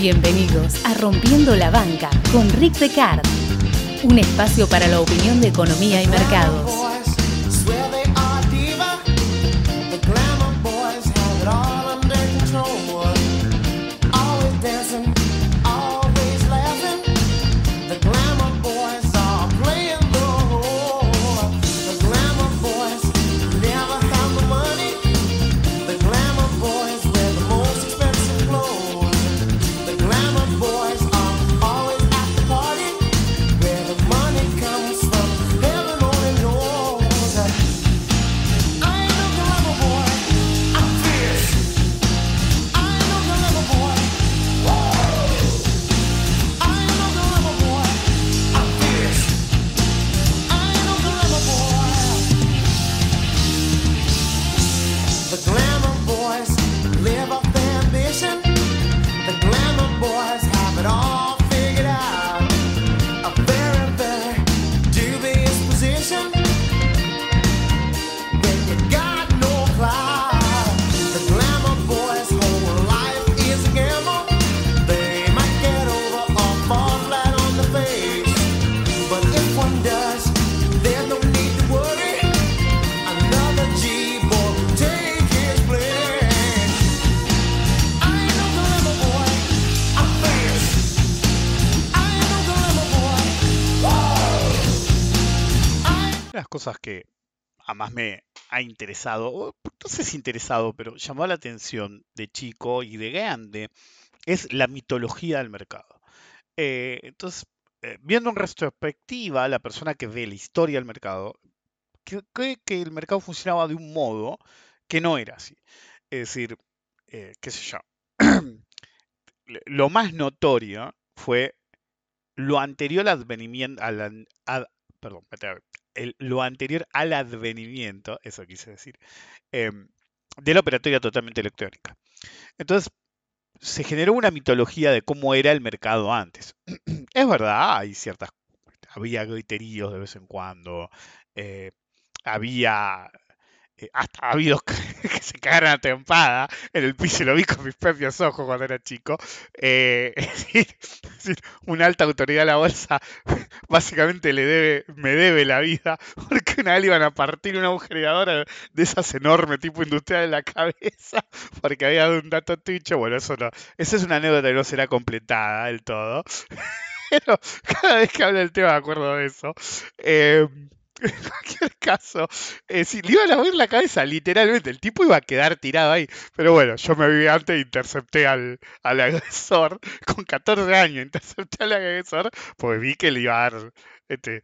Bienvenidos a Rompiendo la Banca con Rick Decard, un espacio para la opinión de economía y mercados. Cosas que más me ha interesado, no sé si interesado, pero llamó la atención de chico y de grande, es la mitología del mercado. Eh, entonces, eh, viendo en retrospectiva, la persona que ve la historia del mercado cree que el mercado funcionaba de un modo que no era así. Es decir, eh, qué sé yo, lo más notorio fue lo anterior al advenimiento, al, perdón, lo anterior al advenimiento, eso quise decir, em, de la operatoria totalmente electrónica. Entonces, se generó una mitología de cómo era el mercado antes. es verdad, hay ciertas, había griteríos de vez en cuando, eh, había eh, hasta ha habido que se cagaron a tempada en el piso, lo vi con mis propios ojos cuando era chico. Eh, es, decir, una alta autoridad de la bolsa básicamente le debe, me debe la vida, porque una vez iban a partir una agujereadora de esas enormes tipo industrial en la cabeza, porque había dado un dato ticho. Bueno, eso no, esa es una anécdota que no será completada del todo. Pero cada vez que habla el tema me acuerdo de eso. Eh, en cualquier caso, eh, si le iban a abrir la cabeza, literalmente, el tipo iba a quedar tirado ahí. Pero bueno, yo me vi antes e intercepté al, al agresor, con 14 años, intercepté al agresor, porque vi que le iba a dar, este,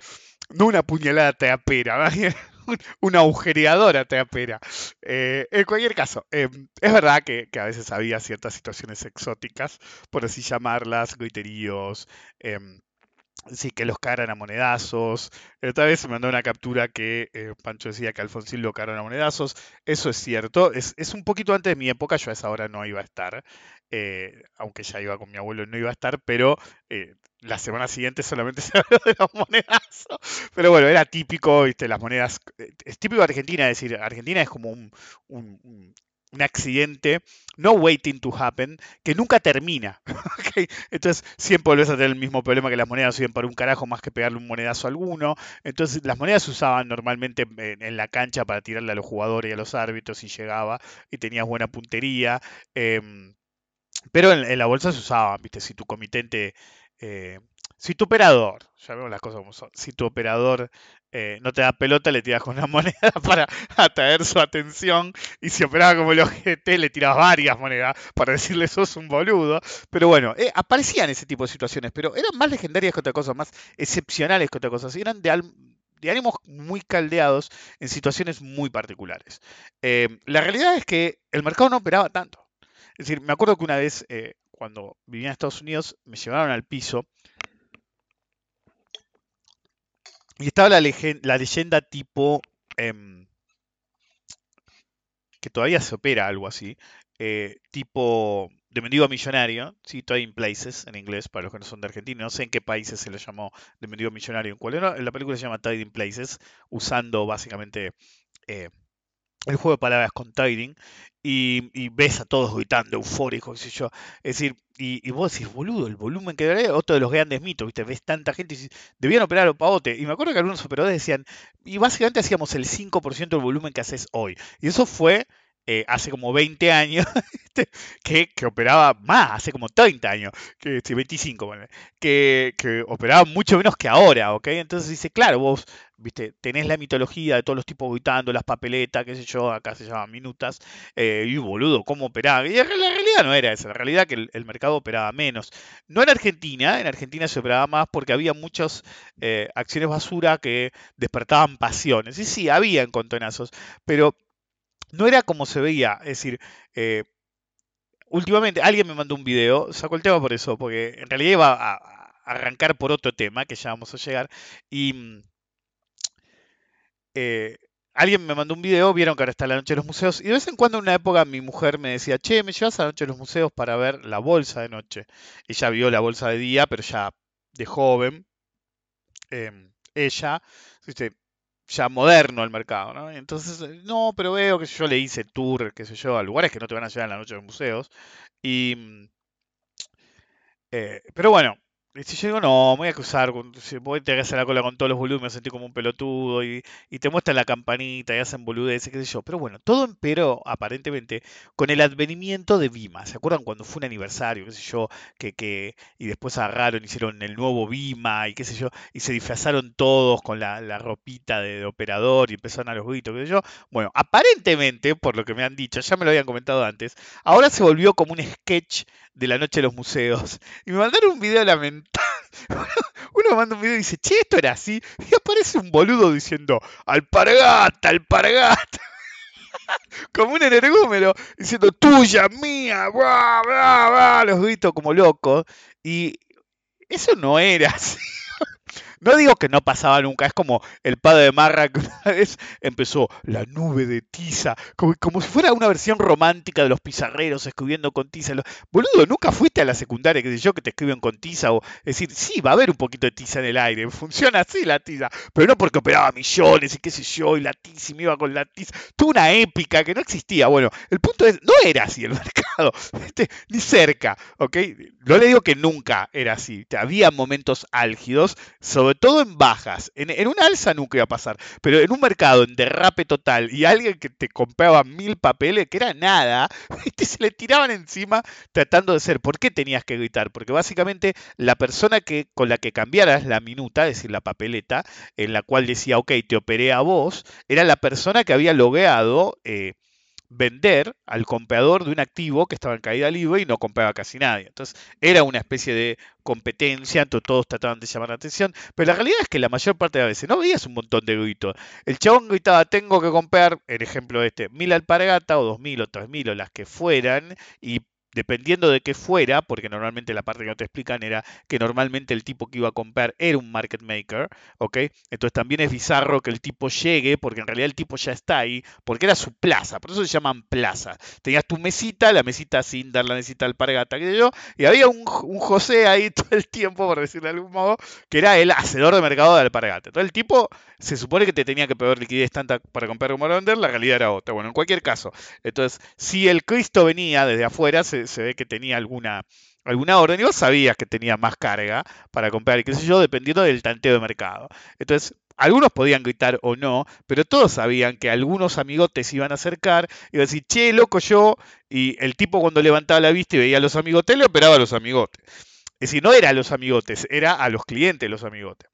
no una puñalada teapera, una agujereadora teapera. Eh, en cualquier caso, eh, es verdad que, que, a veces había ciertas situaciones exóticas, por así llamarlas, goiteríos, eh, Sí, que los caran a monedazos. Otra vez se mandó una captura que eh, Pancho decía que Alfonsín lo caran a monedazos. Eso es cierto. Es, un poquito antes de mi época. Yo a esa hora no iba a estar. Eh, aunque ya iba con mi abuelo, no iba a estar. Pero eh, la semana siguiente solamente se habló de los monedazos. Pero bueno, era típico, ¿viste? Las monedas. Es típico de Argentina. Es decir, Argentina es como un accidente, no waiting to happen, que nunca termina. Entonces siempre volvés a tener el mismo problema que las monedas sirven para un carajo más que pegarle un monedazo a alguno. Entonces las monedas se usaban normalmente en, la cancha para tirarle a los jugadores y a los árbitros y llegaba y tenías buena puntería. Em, pero en, la bolsa se usaban, ¿viste? Si tu comitente... Eh, si tu operador, ya vemos las cosas como son, si tu operador eh, no te da pelota, le tiras con una moneda para atraer su atención. Y si operaba como el OGT, le tiras varias monedas para decirle sos un boludo. Pero bueno, eh, aparecían ese tipo de situaciones, pero eran más legendarias que otra cosa, más excepcionales que otra cosa. eran de, de ánimos muy caldeados en situaciones muy particulares. Eh, la realidad es que el mercado no operaba tanto. Es decir, me acuerdo que una vez, cuando vivía en Estados Unidos, me llevaron al piso Y estaba la, la leyenda tipo, em, que todavía se opera algo así, eh, tipo de mendigo millonario, ¿sí? Trading Places en inglés, para los que no son de Argentina, no sé en qué países se lo llamó de mendigo millonario, en cuál era, la película se llama Trading Places, usando básicamente... Eh, el juego de palabras con Tiding y, ves a todos gritando eufóricos, qué sé yo. Es decir, y, vos decís, boludo, el volumen que debe otro de los grandes mitos, ¿viste? Ves tanta gente y dices, debían operar a pavote. Y me acuerdo que algunos operadores decían, y básicamente hacíamos el 5% del volumen que haces hoy. Y eso fue eh, hace como 20 años, que, que, operaba más, hace como 30 años, que, 25, que, que operaba mucho menos que ahora, ¿ok? Entonces dice, claro, vos, viste, tenés la mitología de todos los tipos gritando, las papeletas, qué sé yo, acá se llaman minutas, eh, y boludo, ¿cómo operaba? Y la realidad no era esa, la realidad que el, mercado operaba menos. No en Argentina, en Argentina se operaba más porque había muchas eh, acciones basura que despertaban pasiones. Y sí, había encontronazos, pero no era como se veía, es decir, eh, últimamente alguien me mandó un video, sacó el tema por eso, porque en realidad iba a, arrancar por otro tema que ya vamos a llegar, y mm, eh, alguien me mandó un video, vieron que ahora está la noche de los museos, y de vez en cuando en una época mi mujer me decía, che, me llevas a la noche de los museos para ver la bolsa de noche. Ella vio la bolsa de día, pero ya de joven. Em, ella, ya moderno el mercado, ¿no? Entonces, eh, no, pero veo que yo le hice tour, qué sé yo, a lugares que no te van a llevar en la noche de museos. Y, mm, eh, pero bueno, si yo digo, no, me voy a voy a tener que hacer la cola con todos los volúmenes, me sentí como un pelotudo y, te muestran la campanita y hacen boludeces, qué sé yo. Pero bueno, todo empeoró aparentemente con el advenimiento de Vima. ¿Se acuerdan cuando fue un aniversario, qué sé yo, que, que y después agarraron, hicieron el nuevo Vima y qué sé yo, y se disfrazaron todos con la, ropita de, operador y empezaron a los gritos, qué sé yo. Bueno, aparentemente, por lo que me han dicho, ya me lo habían comentado antes, ahora se volvió como un sketch de la noche de los museos. Y me mandaron un video lamentable. Uno manda un video y dice, che, esto era así. Y aparece un boludo diciendo, alpargata, alpargata. como un energúmero, diciendo, tuya, mía, bla, bla, bla, los gritos como locos. Y eso no era así. No digo que no pasaba nunca, es como el padre de Marra que una vez empezó la nube de tiza, como, si fuera una versión romántica de los pizarreros escribiendo con tiza. Boludo, nunca fuiste a la secundaria, que sé yo, que te escriben con tiza, o decir, sí, va a haber un poquito de tiza en el aire, funciona así la tiza, pero no porque operaba millones y qué sé yo, y la tiza y me iba con la tiza. Tuvo una épica que no existía. Bueno, el punto es, no era así el mercado, ni cerca, ¿ok? No le digo que nunca era así, había momentos álgidos, sobre todo en bajas. En, en, una alza nunca iba a pasar, pero en un mercado en derrape total y alguien que te compraba mil papeles, que era nada, se le tiraban encima tratando de ser. ¿Por qué tenías que gritar? Porque básicamente la persona que, con la que cambiaras la minuta, es decir, la papeleta, en la cual decía, ok, te operé a vos, era la persona que había logueado. Eh, vender al comprador de un activo que estaba en caída libre y no compraba casi nadie. Entonces era una especie de competencia, entonces todos trataban de llamar la atención, pero la realidad es que la mayor parte de las veces no veías un montón de gritos. El chabón gritaba, tengo que comprar, el ejemplo este, mil alpargata o dos mil o tres mil o las que fueran, y dependiendo de qué fuera, porque normalmente la parte que no te explican era que normalmente el tipo que iba a comprar era un market maker, ¿ok? Entonces también es bizarro que el tipo llegue, porque en realidad el tipo ya está ahí, porque era su plaza, por eso se llaman plaza. Tenías tu mesita, la mesita sin dar la mesita al pargata, que yo, y había un, José ahí todo el tiempo, por decirlo de algún modo, que era el hacedor de mercado de alpargata. Entonces el tipo se supone que te tenía que pedir liquidez tanta para comprar para vender, la realidad era otra. Bueno, en cualquier caso, entonces, si el Cristo venía desde afuera, se, se ve que tenía alguna, alguna orden y vos sabías que tenía más carga para comprar y qué sé yo, dependiendo del tanteo de mercado. Entonces, algunos podían gritar o no, pero todos sabían que algunos amigotes iban a acercar y decir, che, loco yo, y el tipo cuando levantaba la vista y veía a los amigotes, le operaba a los amigotes. Es decir, no era a los amigotes, era a los clientes los amigotes.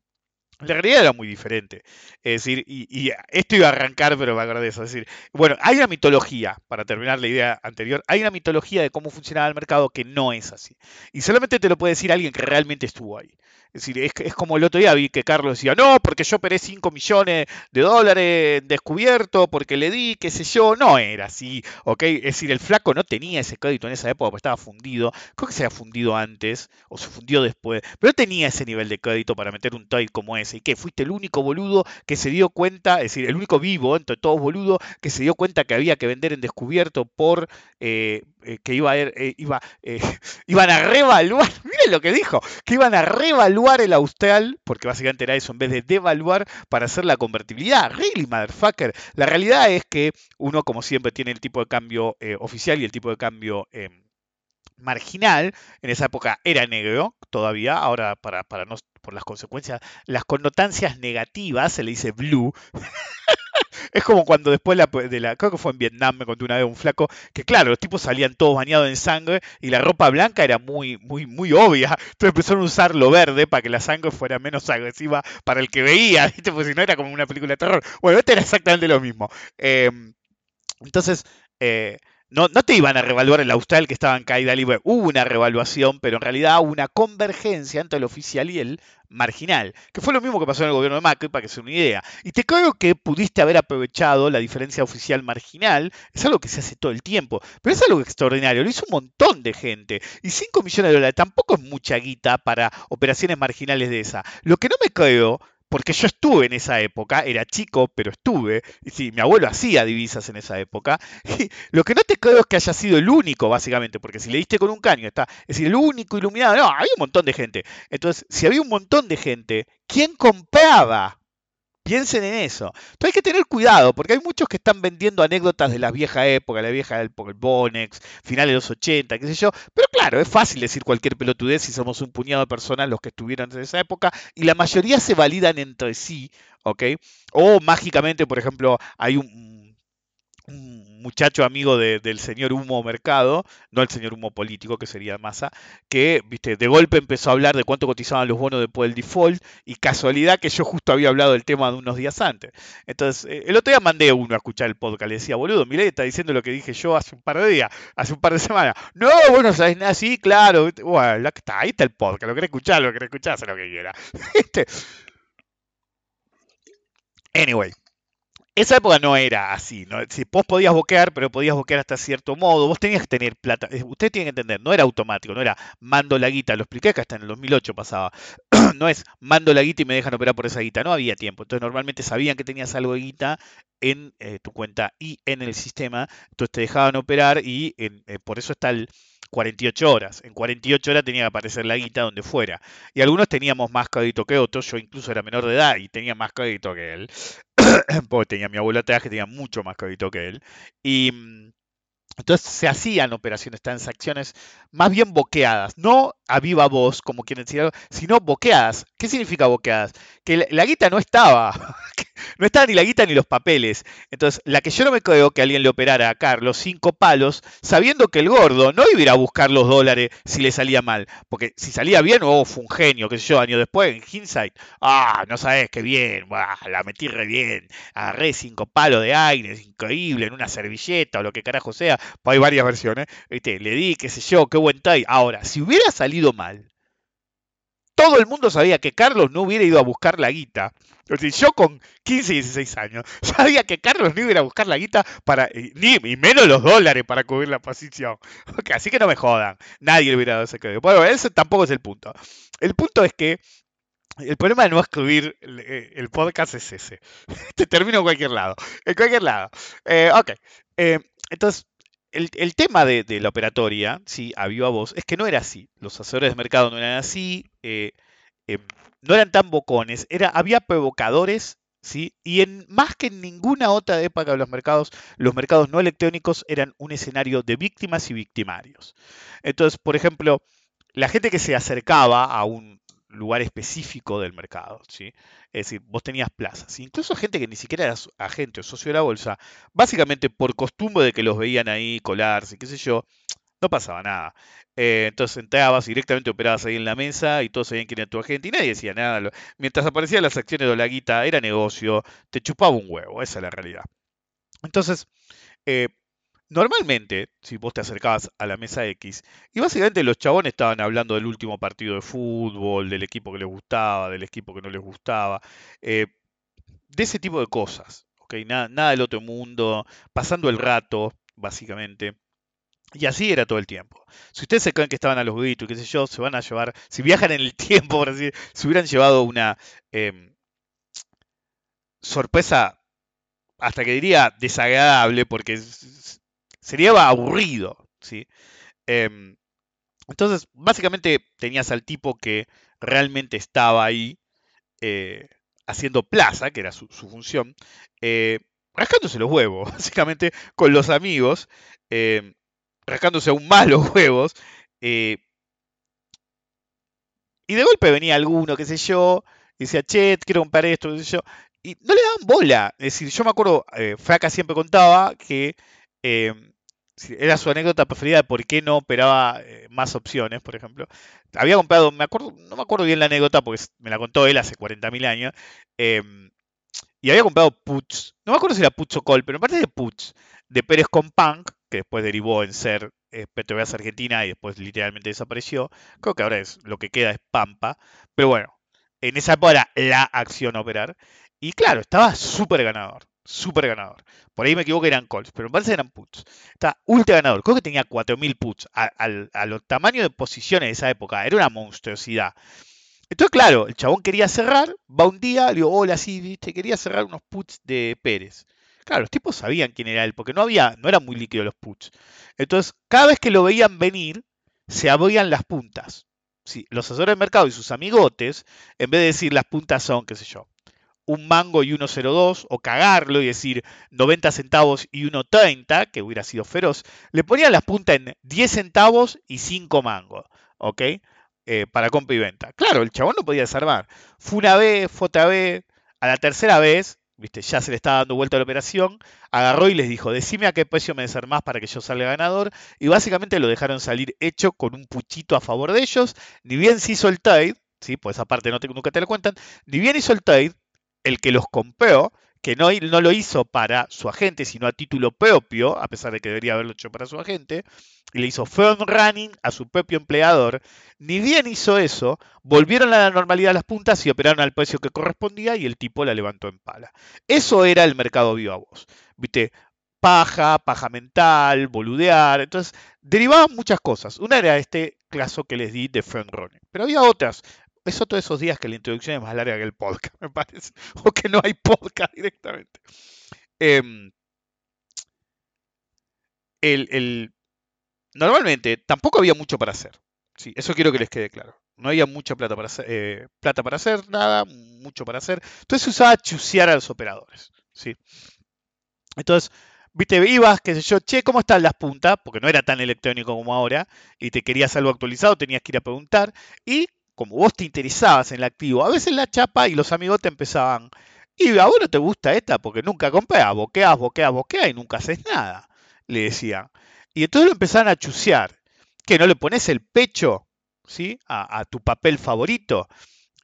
La realidad era muy diferente. Es decir, y, esto iba a arrancar, pero me eso. Es decir, bueno, hay una mitología, para terminar la idea anterior, hay una mitología de cómo funcionaba el mercado que no es así. Y solamente te lo puede decir alguien que realmente estuvo ahí. Es decir, es, como el otro día vi que Carlos decía, no, porque yo operé 5 millones de dólares descubierto, porque le di, qué sé yo. No era así, ¿ok? Es decir, el flaco no tenía ese crédito en esa época porque estaba fundido. Creo que se había fundido antes o se fundió después, pero no tenía ese nivel de crédito para meter un trade como ese. ¿Y qué? Fuiste el único boludo que se dio cuenta, es decir, el único vivo entre todos boludos que se dio cuenta que había que vender en descubierto por, eh, eh, que iba a, eh, iba, iban a revaluar, miren lo que dijo, que iban a revaluar el austral, porque básicamente era eso, en vez de devaluar para hacer la convertibilidad. Really, motherfucker. La realidad es que uno, como siempre, tiene el tipo de cambio oficial y el tipo de cambio marginal. En esa época era negro todavía, ahora para, para no por las consecuencias, las connotancias negativas, se le dice blue. es como cuando después de la, creo que fue en Vietnam, me contó una vez un flaco, que claro, los tipos salían todos bañados en sangre y la ropa blanca era muy, muy, muy obvia. Entonces empezaron a usar lo verde para que la sangre fuera menos agresiva para el que veía, ¿viste? Porque si no era como una película de terror. Bueno, este era exactamente lo mismo. Em, entonces, eh, no, no te iban a revaluar el austral que estaba en caída libre. Hubo una revaluación, pero en realidad hubo una convergencia entre el oficial y el marginal, que fue lo mismo que pasó en el gobierno de Macri, para que se una idea. Y te creo que pudiste haber aprovechado la diferencia oficial marginal, es algo que se hace todo el tiempo, pero es algo extraordinario, lo hizo un montón de gente. Y 5 millones de dólares tampoco es mucha guita para operaciones marginales de esa. Lo que no me creo porque yo estuve en esa época, era chico, pero estuve, y sí, mi abuelo hacía divisas en esa época, y lo que no te creo es que haya sido el único, básicamente, porque si le diste con un caño, está, es decir, el único iluminado, no, había un montón de gente. Entonces, si había un montón de gente, ¿quién compraba? Piensen en eso. Entonces hay que tener cuidado, porque hay muchos que están vendiendo anécdotas de la vieja época, la vieja época, el Bonex, finales de los 80, qué sé yo. Pero claro, es fácil decir cualquier pelotudez si somos un puñado de personas los que estuvieron en esa época, y la mayoría se validan entre sí, ¿ok? O mágicamente, por ejemplo, hay un muchacho amigo del señor Humo Mercado, no el señor Humo político, que sería Massa, que viste, de golpe empezó a hablar de cuánto cotizaban los bonos después del default, y casualidad que yo justo había hablado del tema de unos días antes. Entonces, eh, el otro día mandé uno a escuchar el podcast, le decía, boludo, mirá, está diciendo lo que dije yo hace un par de días, hace un par de semanas. No, bueno, sabes nada, sí, claro, bueno, está, ahí está el podcast, lo querés escuchar, lo querés escuchar, hace lo que quiera. Anyway, esa época no era así, ¿no? Si vos podías boquear, pero podías boquear hasta cierto modo, vos tenías que tener plata, eh, usted tiene que entender, no era automático, no era mando la guita, lo expliqué que hasta en el 2008 pasaba, no es mando la guita y me dejan operar por esa guita, no había tiempo, entonces normalmente sabían que tenías algo de guita en eh, tu cuenta y en el sistema, entonces te dejaban operar y eh, por eso está el 48 horas. En 48 horas tenía que aparecer la guita donde fuera. Y algunos teníamos más crédito que otros. Yo incluso era menor de edad y tenía más crédito que él. porque tenía mi abuelo atrás que tenía mucho más crédito que él. Y mm, entonces se hacían operaciones, transacciones más bien boqueadas, no a viva voz, como quieren decir, sino boqueadas. ¿Qué significa boqueadas? Que la guita no estaba, no estaba ni la guita ni los papeles. Entonces, la que yo no me creo que alguien le operara a Carlos cinco palos, sabiendo que el gordo no iba a buscar los dólares si le salía mal. Porque si salía bien, oh, fue un genio, qué sé yo, años después, en hindsight, ah, no sabes qué bien, la metí re bien, agarré cinco palos de aire, es increíble, en una servilleta o lo que carajo sea, hay varias versiones, ¿viste? le di, qué sé yo, qué buen tie. Ahora, si hubiera salido mal, todo el mundo sabía que Carlos no hubiera ido a buscar la guita. yo con 15 y 16 años sabía que Carlos no iba a buscar la guita para, ni, menos los dólares para cubrir la posición. así que no me jodan. Nadie le hubiera dado ese crédito. Bueno, ese tampoco es el punto. El punto es que el problema de no escribir eh, el, podcast es ese. Te termino en cualquier lado. En cualquier lado. Eh, ok. Eh, entonces, el, tema de, la operatoria, sí, a viva voz, es que no era así. Los asesores de mercado no eran así, eh, eh, no eran tan bocones, era, había provocadores, sí, y en más que en ninguna otra época de los mercados, los mercados no electrónicos eran un escenario de víctimas y victimarios. Entonces, por ejemplo, la gente que se acercaba a un lugar específico del mercado. ¿sí? Es decir, vos tenías plazas. Incluso gente que ni siquiera era agente o socio de la bolsa, básicamente por costumbre de que los veían ahí colarse, qué sé yo, no pasaba nada. Eh, entonces entrabas directamente operabas ahí en la mesa y todos sabían quién era tu agente y nadie decía nada. Mientras aparecían las acciones de la guita, era negocio, te chupaba un huevo, esa es la realidad. Entonces, eh, Normalmente, si vos te acercabas a la mesa X, y básicamente los chabones estaban hablando del último partido de fútbol, del equipo que les gustaba, del equipo que no les gustaba, eh, de ese tipo de cosas, ¿ok? Nada, del otro mundo, pasando el rato, básicamente. Y así era todo el tiempo. Si ustedes se creen que estaban a los gritos, qué sé yo, se van a llevar, si viajan en el tiempo, por así se hubieran llevado una em, sorpresa, hasta que diría desagradable, porque sería aburrido. ¿sí? Em, entonces, básicamente tenías al tipo que realmente estaba ahí eh, haciendo plaza, que era su, función, eh, rascándose los huevos, básicamente con los amigos, em, rascándose aún más los huevos. Eh, y de golpe venía alguno, qué sé yo, y decía, che, quiero comprar esto, qué sé yo. Y no le daban bola. Es decir, yo me acuerdo, Fraca siempre contaba que em, era su anécdota preferida de por qué no operaba eh, más opciones, por ejemplo. Había comprado, me acuerdo, no me acuerdo bien la anécdota porque me la contó él hace 40.000 años. Em, y había comprado puts, no me acuerdo si era puts o col, pero me parece de puts, de Pérez con Punk, que después derivó en ser eh, Petrobras Argentina y después literalmente desapareció. Creo que ahora es lo que queda es Pampa. Pero bueno, en esa época era la acción a operar. Y claro, estaba súper ganador. Súper ganador. Por ahí me equivoco, eran calls, pero me parece que eran puts. Estaba ultra ganador. Creo que tenía 4.000 puts. A, los tamaños de posiciones de esa época. Era una monstruosidad. Entonces, claro, el chabón quería cerrar. Va un día, le digo, hola, sí, viste, quería cerrar unos puts de Pérez. Claro, los tipos sabían quién era él, porque no había, no eran muy líquidos los puts. Entonces, cada vez que lo veían venir, se abrían las puntas. Sí, los asesores de mercado y sus amigotes, en vez de decir las puntas son, qué sé yo, un mango y 1.02, o cagarlo y decir 90 centavos y 1.30, que hubiera sido feroz, le ponían las puntas en 10 centavos y 5 mangos, ¿ok? Eh, para compra y venta. Claro, el chabón no podía desarmar. Fue una vez, fue otra vez, a la tercera vez, viste, ya se le estaba dando vuelta a la operación, agarró y les dijo, decime a qué precio me desarmás para que yo salga ganador, y básicamente lo dejaron salir hecho con un puchito a favor de ellos, ni bien se hizo el trade, ¿sí? pues esa parte no te, nunca te lo cuentan, ni bien hizo el trade, el que los compró, que no, lo hizo para su agente, sino a título propio, a pesar de que debería haberlo hecho para su agente, y le hizo firm running a su propio empleador, ni bien hizo eso, volvieron a la normalidad las puntas y operaron al precio que correspondía y el tipo la levantó en pala. Eso era el mercado viva voz. ¿Viste? Paja, paja mental, boludear. Entonces, derivaban muchas cosas. Una era este caso que les di de firm running. Pero había otras es otro de esos días que la introducción es más larga que el podcast, me parece. O que no hay podcast directamente. Em, normalmente tampoco había mucho para hacer. Sí, eso quiero que les quede claro. No había mucha plata para hacer, eh, plata para hacer, nada, mucho para hacer. Entonces se usaba chusear a los operadores. ¿sí? Entonces, viste, ibas, qué sé yo, che, ¿cómo están las puntas? Porque no era tan electrónico como ahora, y te querías algo actualizado, tenías que ir a preguntar, y como vos te interesabas en el activo, a veces la chapa y los amigos te empezaban, y a vos no te gusta esta porque nunca comprás, boqueas, boqueas, boqueas y nunca haces nada, le decían. Y entonces lo empezaban a chusear, que no le pones el pecho ¿sí? a, tu papel favorito.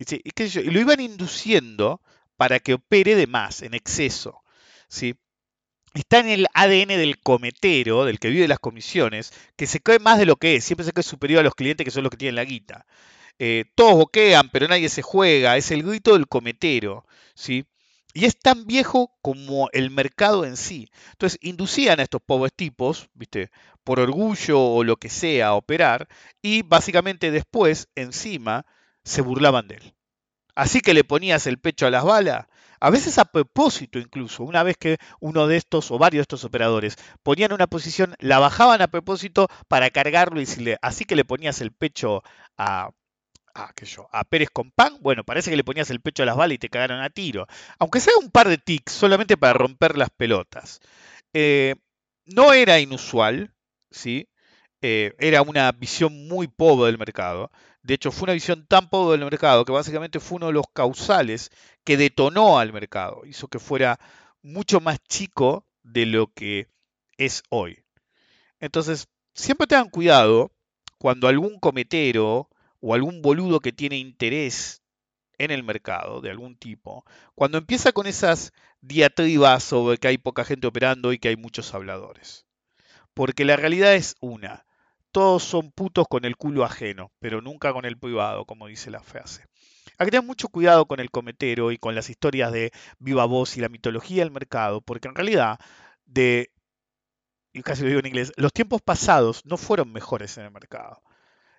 Y, lo iban induciendo para que opere de más, en exceso. ¿sí? Está en el ADN del cometero, del que vive las comisiones, que se cree más de lo que es, siempre se cree superior a los clientes que son los que tienen la guita. Eh, todos boquean, pero nadie se juega, es el grito del cometero, ¿sí? Y es tan viejo como el mercado en sí. Entonces, inducían a estos pobres tipos, ¿viste? Por orgullo o lo que sea, a operar, y básicamente después, encima, se burlaban de él. Así que le ponías el pecho a las balas, a veces a propósito incluso, una vez que uno de estos o varios de estos operadores ponían una posición, la bajaban a propósito para cargarlo y así que le ponías el pecho a, a, yo, a Pérez con pan, bueno, parece que le ponías el pecho a las balas y te cagaron a tiro. Aunque sea un par de tics, solamente para romper las pelotas. Eh, no era inusual, ¿sí? Eh, era una visión muy pobre del mercado. De hecho, fue una visión tan pobre del mercado que básicamente fue uno de los causales que detonó al mercado. Hizo que fuera mucho más chico de lo que es hoy. Entonces, siempre tengan cuidado cuando algún cometero o algún boludo que tiene interés en el mercado de algún tipo, cuando empieza con esas diatribas sobre que hay poca gente operando y que hay muchos habladores. Porque la realidad es una, todos son putos con el culo ajeno, pero nunca con el privado, como dice la frase. Hay que tener mucho cuidado con el cometero y con las historias de viva voz y la mitología del mercado, porque en realidad, de, y casi lo digo en inglés, los tiempos pasados no fueron mejores en el mercado.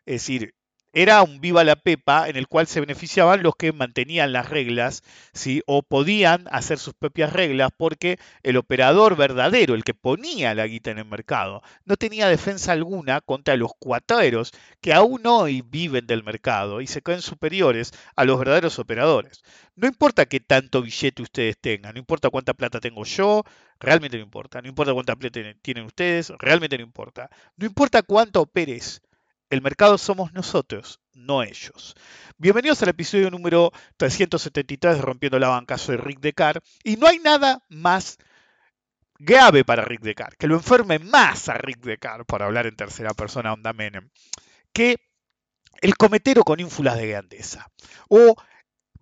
Es decir, era un viva la pepa en el cual se beneficiaban los que mantenían las reglas, ¿sí? o podían hacer sus propias reglas porque el operador verdadero, el que ponía la guita en el mercado, no tenía defensa alguna contra los cuateros que aún hoy viven del mercado y se creen superiores a los verdaderos operadores. No importa qué tanto billete ustedes tengan, no importa cuánta plata tengo yo, realmente no importa, no importa cuánta plata tienen ustedes, realmente no importa, no importa cuánto operes el mercado somos nosotros, no ellos. Bienvenidos al episodio número 373 de Rompiendo la Banca. Soy Rick Decar y no hay nada más grave para Rick Decar, que lo enferme más a Rick Decar, por hablar en tercera persona, onda Menem, que el cometero con ínfulas de grandeza. O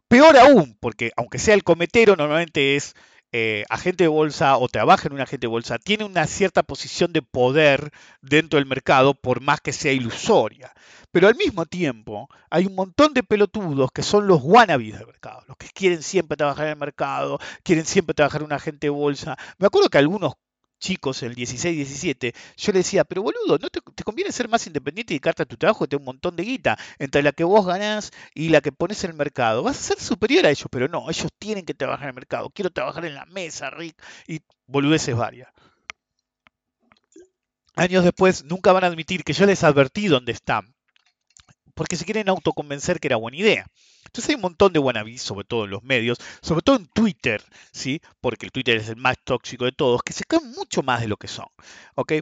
peor aún, porque aunque sea el cometero, normalmente es eh, agente de bolsa o trabaja en un agente de bolsa tiene una cierta posición de poder dentro del mercado, por más que sea ilusoria. Pero al mismo tiempo hay un montón de pelotudos que son los wannabes del mercado, los que quieren siempre trabajar en el mercado, quieren siempre trabajar en un agente de bolsa. Me acuerdo que algunos chicos, el 16-17, yo le decía, pero boludo, ¿no te, conviene ser más independiente y dedicarte a tu trabajo que te un montón de guita entre la que vos ganás y la que pones en el mercado? Vas a ser superior a ellos, pero no, ellos tienen que trabajar en el mercado. Quiero trabajar en la mesa, Rick, y boludeces varias. Años después, nunca van a admitir que yo les advertí dónde están, porque se quieren autoconvencer que era buena idea. Entonces hay un montón de wannabes, sobre todo en los medios, sobre todo en Twitter, ¿sí? Porque el Twitter es el más tóxico de todos, que se creen mucho más de lo que son, ¿ok?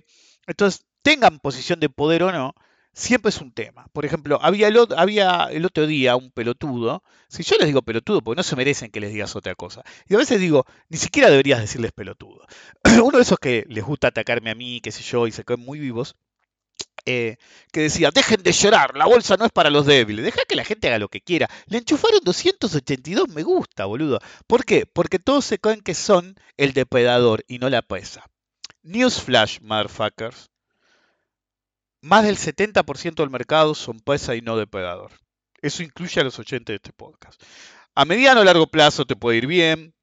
Entonces, tengan posición de poder o no, siempre es un tema. Por ejemplo, había el, había el otro día un pelotudo, si yo les digo pelotudo, porque no se merecen que les digas otra cosa, y a veces digo, ni siquiera deberías decirles pelotudo. Uno de esos que les gusta atacarme a mí, qué sé yo, y se creen muy vivos, eh, que decía, dejen de llorar, la bolsa no es para los débiles, deja que la gente haga lo que quiera. Le enchufaron 282 me gusta, boludo. ¿Por qué? Porque todos se creen que son el depredador y no la presa. Newsflash, motherfuckers. Más del 70% del mercado son presa y no depredador. Eso incluye a los 80 de este podcast. A mediano o largo plazo te puede ir bien,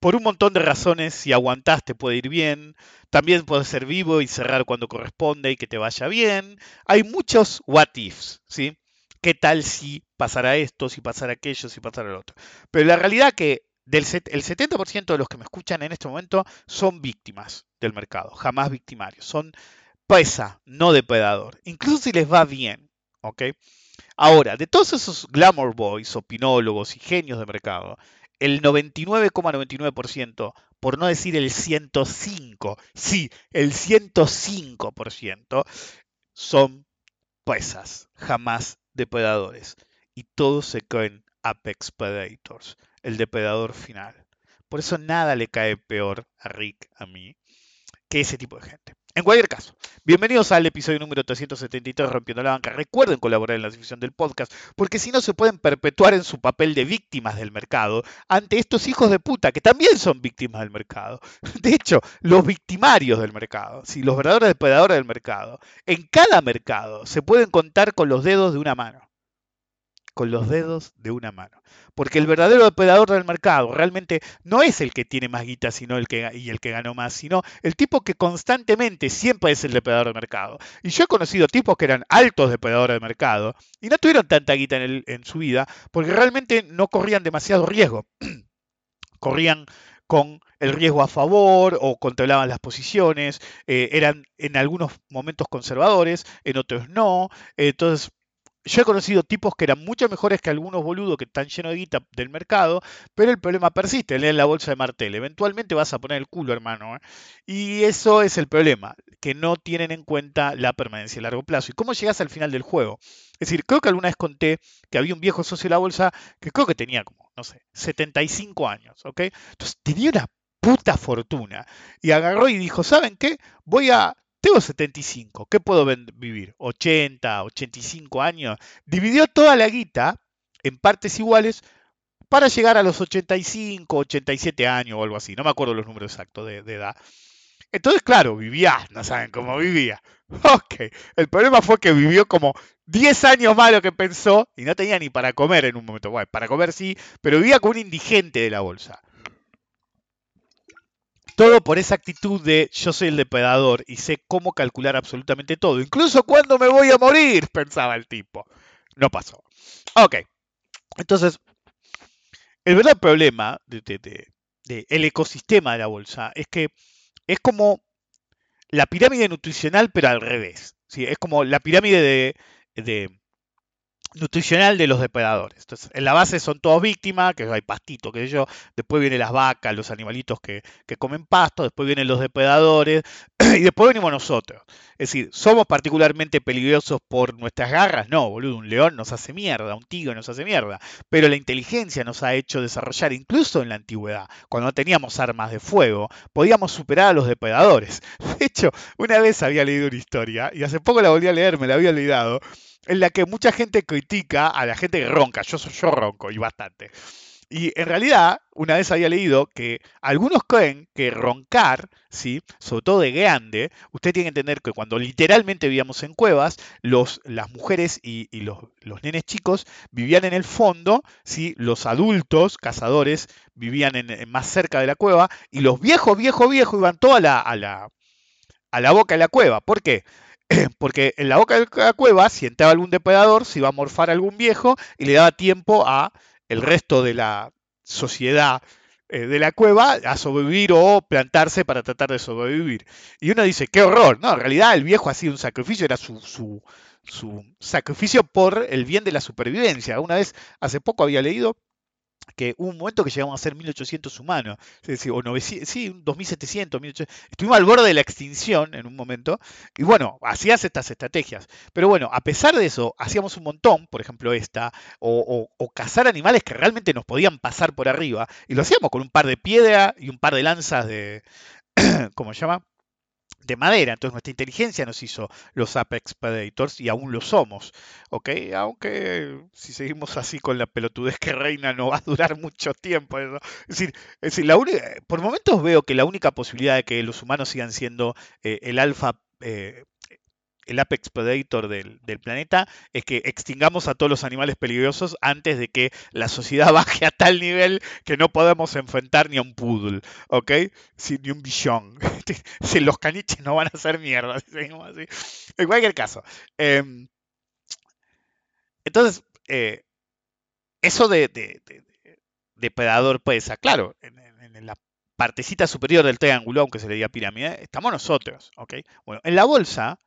por un montón de razones, si aguantás te puede ir bien. También puedes ser vivo y cerrar cuando corresponde y que te vaya bien. Hay muchos what ifs, ¿sí? ¿Qué tal si pasara esto, si pasara aquello, si pasara lo otro? Pero la realidad que del el 70% de los que me escuchan en este momento son víctimas del mercado, jamás victimarios. Son presa, no depredador. Incluso si les va bien, ¿ok? Ahora, de todos esos glamour boys, opinólogos y genios de mercado, el 99,99%, por no decir el 105, sí, el 105% son presas, jamás depredadores. Y todos se creen Apex Predators, el depredador final. Por eso nada le cae peor a Rick, a mí, que ese tipo de gente. En cualquier caso, bienvenidos al episodio número 373 de Rompiendo la Banca. Recuerden colaborar en la difusión del podcast, porque si no se pueden perpetuar en su papel de víctimas del mercado ante estos hijos de puta que también son víctimas del mercado. De hecho, los victimarios del mercado, si los verdaderos depredadores del mercado, en cada mercado se pueden contar con los dedos de una mano con los dedos de una mano. Porque el verdadero depredador del mercado realmente no es el que tiene más guita sino el que, y el que ganó más, sino el tipo que constantemente siempre es el depredador del mercado. Y yo he conocido tipos que eran altos depredadores del mercado y no tuvieron tanta guita en, en su vida porque realmente no corrían demasiado riesgo. corrían con el riesgo a favor o controlaban las posiciones, eh, eran en algunos momentos conservadores, en otros no, entonces yo he conocido tipos que eran mucho mejores que algunos boludos que están llenos de guita del mercado, pero el problema persiste, leen la bolsa de Martel. Eventualmente vas a poner el culo, hermano. ¿eh? Y eso es el problema, que no tienen en cuenta la permanencia a largo plazo. ¿Y cómo llegas al final del juego? Es decir, creo que alguna vez conté que había un viejo socio de la bolsa que creo que tenía como, no sé, 75 años, ¿ok? Entonces tenía una puta fortuna. Y agarró y dijo, ¿saben qué? Voy a tengo 75, ¿qué puedo vivir? 80, 85 años. Dividió toda la guita en partes iguales para llegar a los 85, 87 años o algo así. No me acuerdo los números exactos de, edad. Entonces, claro, vivía, no saben cómo vivía. Ok, el problema fue que vivió como 10 años más de lo que pensó y no tenía ni para comer en un momento. Bueno, para comer sí, pero vivía como un indigente de la bolsa. Todo por esa actitud de yo soy el depredador y sé cómo calcular absolutamente todo, incluso cuando me voy a morir, pensaba el tipo. No pasó. Ok. Entonces, el verdadero problema del de, el ecosistema de la bolsa es que es como la pirámide nutricional, pero al revés. ¿sí? Es como la pirámide de nutricional de los depredadores. Entonces, en la base son todos víctimas, que hay pastito, que yo, después vienen las vacas, los animalitos que, comen pasto, después vienen los depredadores, y después venimos nosotros. Es decir, ¿somos particularmente peligrosos por nuestras garras? No, boludo, un león nos hace mierda, un tigre nos hace mierda, pero la inteligencia nos ha hecho desarrollar, incluso en la antigüedad, cuando no teníamos armas de fuego, podíamos superar a los depredadores. De hecho, una vez había leído una historia, y hace poco la volví a leer, me la había olvidado, en la que mucha gente critica a la gente que ronca. Yo yo ronco y bastante. Y en realidad, una vez había leído que algunos creen que roncar, ¿sí? sobre todo de grande, usted tiene que entender que cuando literalmente vivíamos en cuevas, los, las mujeres y, los, nenes chicos vivían en el fondo, ¿sí? los adultos cazadores vivían en, más cerca de la cueva, y los viejos, viejos, viejos iban toda la, a, la, a la boca de la cueva. ¿Por qué? porque en la boca de la cueva, si entraba algún depredador, se iba a morfar algún viejo y le daba tiempo a el resto de la sociedad eh, de la cueva a sobrevivir o plantarse para tratar de sobrevivir. Y uno dice, qué horror. No, en realidad el viejo hacía un sacrificio, era su, su, su sacrificio por el bien de la supervivencia. Una vez, hace poco había leído que hubo un momento que llegamos a ser 1800 humanos, o 900, sí, 2700, 1800. Estuvimos al borde de la extinción en un momento, y bueno, hacías estas estrategias. Pero bueno, a pesar de eso, hacíamos un montón, por ejemplo esta, o, o cazar animales que realmente nos podían pasar por arriba, y lo hacíamos con un par de piedra y un par de lanzas de, ¿cómo se llama? De madera. Entonces nuestra inteligencia nos hizo los Apex Predators y aún lo somos. ¿Ok? Aunque si seguimos así con la pelotudez que reina no va a durar mucho tiempo. Es decir, es decir por momentos veo que la única posibilidad de que los humanos sigan siendo eh, el alfa eh, el apex predator del, planeta es que extingamos a todos los animales peligrosos antes de que la sociedad baje a tal nivel que no podemos enfrentar ni a un poodle, ¿ok? ni un bichón. si los caniches no van a hacer mierda, así. En cualquier caso. Em, entonces, eh, eso de, depredador puede ser, claro, en, en, la partecita superior del triángulo, aunque se le diga pirámide, estamos nosotros, ¿ok? Bueno, en la bolsa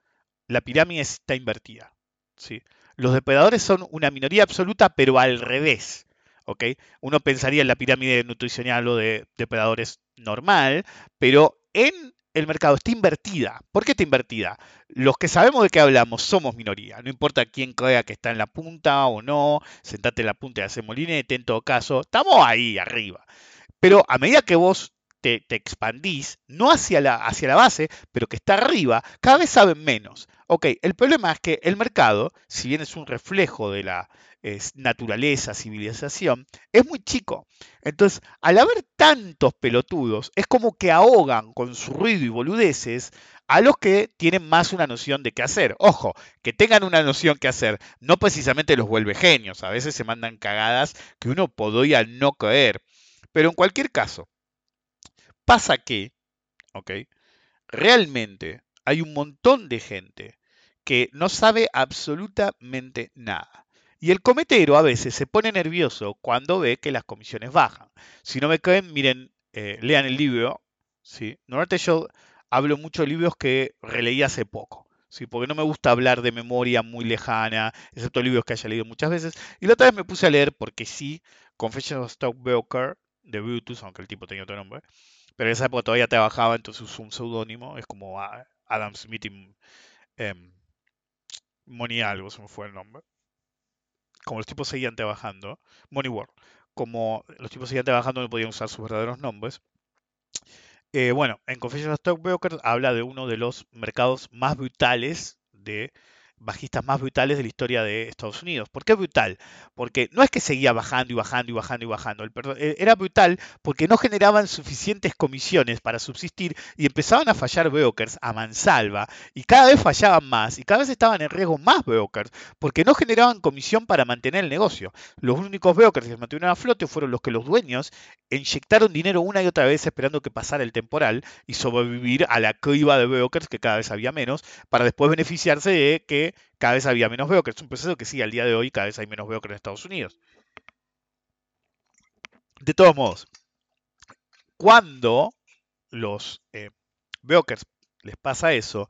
la pirámide está invertida. ¿sí? Los depredadores son una minoría absoluta, pero al revés. ¿ok? Uno pensaría en la pirámide nutricional o de depredadores normal, pero en el mercado está invertida. ¿Por qué está invertida? Los que sabemos de qué hablamos somos minoría. No importa quién crea que está en la punta o no, sentate en la punta y hace molinete, en todo caso, estamos ahí arriba. Pero a medida que vos te, expandís, no hacia la, hacia la base, pero que está arriba, cada vez saben menos. Ok, el problema es que el mercado, si bien es un reflejo de la naturaleza, civilización, es muy chico. Entonces, al haber tantos pelotudos, es como que ahogan con su ruido y boludeces a los que tienen más una noción de qué hacer. Ojo, que tengan una noción que hacer, no precisamente los vuelve genios, a veces se mandan cagadas que uno podría no creer. Pero en cualquier caso, Pasa que, ¿ok? Realmente hay un montón de gente que no sabe absolutamente nada. Y el cometero a veces se pone nervioso cuando ve que las comisiones bajan. Si no me creen, miren, eh, lean el libro. ¿sí? Normalmente yo hablo mucho de libros que releí hace poco. ¿sí? Porque no me gusta hablar de memoria muy lejana, excepto libros que haya leído muchas veces. Y la otra vez me puse a leer, porque sí, Confessions of Stockbroker de Brutus, aunque el tipo tenía otro nombre. Pero en esa época todavía trabajaba, entonces un seudónimo, es como Adam Smith y em, Money algo, se me fue el nombre. Como los tipos seguían trabajando, Money World, como los tipos seguían trabajando no podían usar sus verdaderos nombres. Eh, bueno, en Confession of Stockbrokers habla de uno de los mercados más brutales de bajistas más brutales de la historia de Estados Unidos. ¿Por qué brutal? Porque no es que seguía bajando y bajando y bajando y bajando. Eh, era brutal porque no generaban suficientes comisiones para subsistir y empezaban a fallar brokers a mansalva y cada vez fallaban más y cada vez estaban en riesgo más brokers porque no generaban comisión para mantener el negocio. Los únicos brokers que se mantuvieron a flote fueron los que los dueños inyectaron dinero una y otra vez esperando que pasara el temporal y sobrevivir a la criba de brokers que cada vez había menos, para después beneficiarse de que cada vez había menos brokers. Es un proceso que sigue al día de hoy, cada vez hay menos brokers en Estados Unidos. De todos modos, cuando los eh, brokers les pasa eso,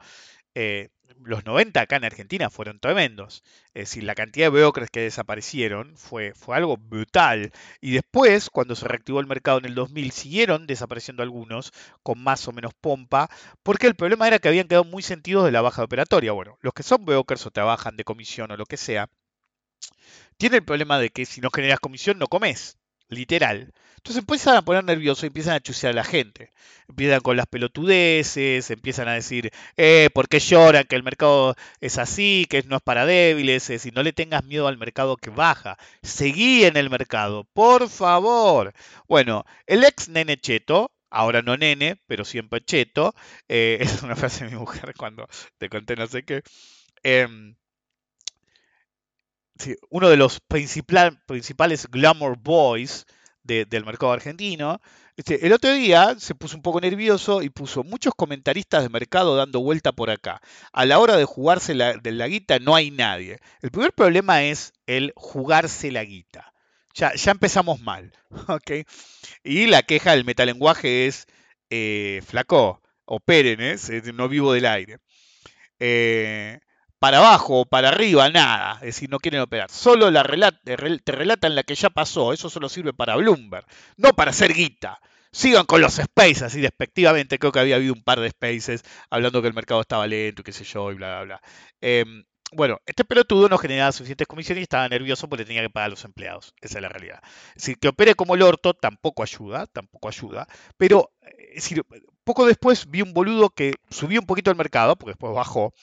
eh, los 90 acá en Argentina fueron tremendos. Es decir, la cantidad de brokers que desaparecieron fue, fue algo brutal. Y después, cuando se reactivó el mercado en el 2000, siguieron desapareciendo algunos con más o menos pompa, porque el problema era que habían quedado muy sentidos de la baja operatoria. Bueno, los que son brokers o trabajan de comisión o lo que sea, tienen el problema de que si no generas comisión no comes literal. Entonces empiezan a poner nerviosos y empiezan a chusear a la gente. Empiezan con las pelotudeces, empiezan a decir, eh, ¿por qué lloran? Que el mercado es así, que no es para débiles. Es decir, no le tengas miedo al mercado que baja. Seguí en el mercado, por favor. Bueno, el ex nene cheto, ahora no nene, pero siempre cheto, eh, es una frase de mi mujer cuando te conté no sé qué. Uno de los principales glamour boys del mercado argentino, este, el otro día se puso un poco nervioso y puso muchos comentaristas de mercado dando vuelta por acá. A la hora de jugarse la, de la guita no hay nadie. El primer problema es el jugarse la guita. Ya, ya empezamos mal. ¿okay? Y la queja del metalenguaje es, eh, flaco, operen, ¿eh? no vivo del aire. Eh, para abajo o para arriba, nada. Es decir, no quieren operar. Solo la te relatan la que ya pasó. Eso solo sirve para Bloomberg, no para hacer guita. Sigan con los spaces, así despectivamente. Creo que había habido un par de spaces hablando que el mercado estaba lento y qué sé yo, y bla, bla, bla. Em, bueno, este pelotudo no generaba suficientes comisiones y estaba nervioso porque tenía que pagar a los empleados. Esa es la realidad. Es decir, que opere como el orto tampoco ayuda, tampoco ayuda. Pero, es decir, poco después vi un boludo que subió un poquito el mercado, porque después bajó,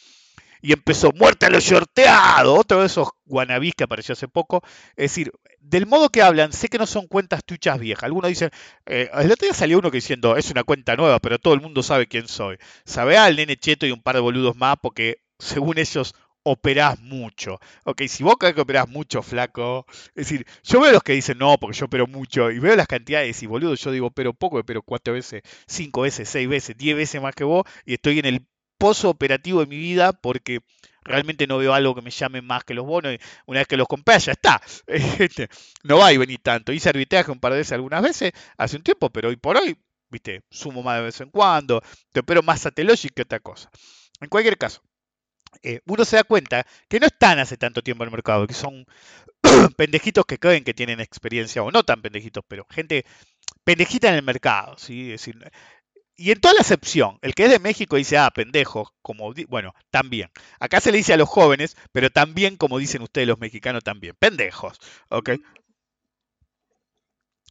y empezó muerte a los shorteados, otro de esos guanabís que apareció hace poco. Es decir, del modo que hablan, sé que no son cuentas tuchas viejas. Algunos dicen, eh, el otro día salió uno que diciendo, es una cuenta nueva, pero todo el mundo sabe quién soy. Sabe al nene cheto y un par de boludos más, porque según ellos operás mucho. Ok, si vos crees que operás mucho, flaco. Es decir, yo veo los que dicen no, porque yo opero mucho, y veo las cantidades, y boludo, yo digo, pero poco, pero cuatro veces, cinco veces, seis veces, diez veces más que vos, y estoy en el pozo operativo de mi vida porque realmente no veo algo que me llame más que los bonos. Una vez que los compré, ya está. Este, no va y venir tanto. Hice arbitraje un par de veces algunas veces hace un tiempo, pero hoy por hoy, viste, sumo más de vez en cuando, te opero más Satellogic que otra cosa. En cualquier caso, eh, uno se da cuenta que no están hace tanto tiempo en el mercado, que son pendejitos que creen que tienen experiencia, o no tan pendejitos, pero gente pendejita en el mercado, ¿sí? Es decir, y en toda la excepción, el que es de México dice, ah, pendejo, como, bueno, también. Acá se le dice a los jóvenes, pero también, como dicen ustedes los mexicanos, también, pendejos, ¿ok?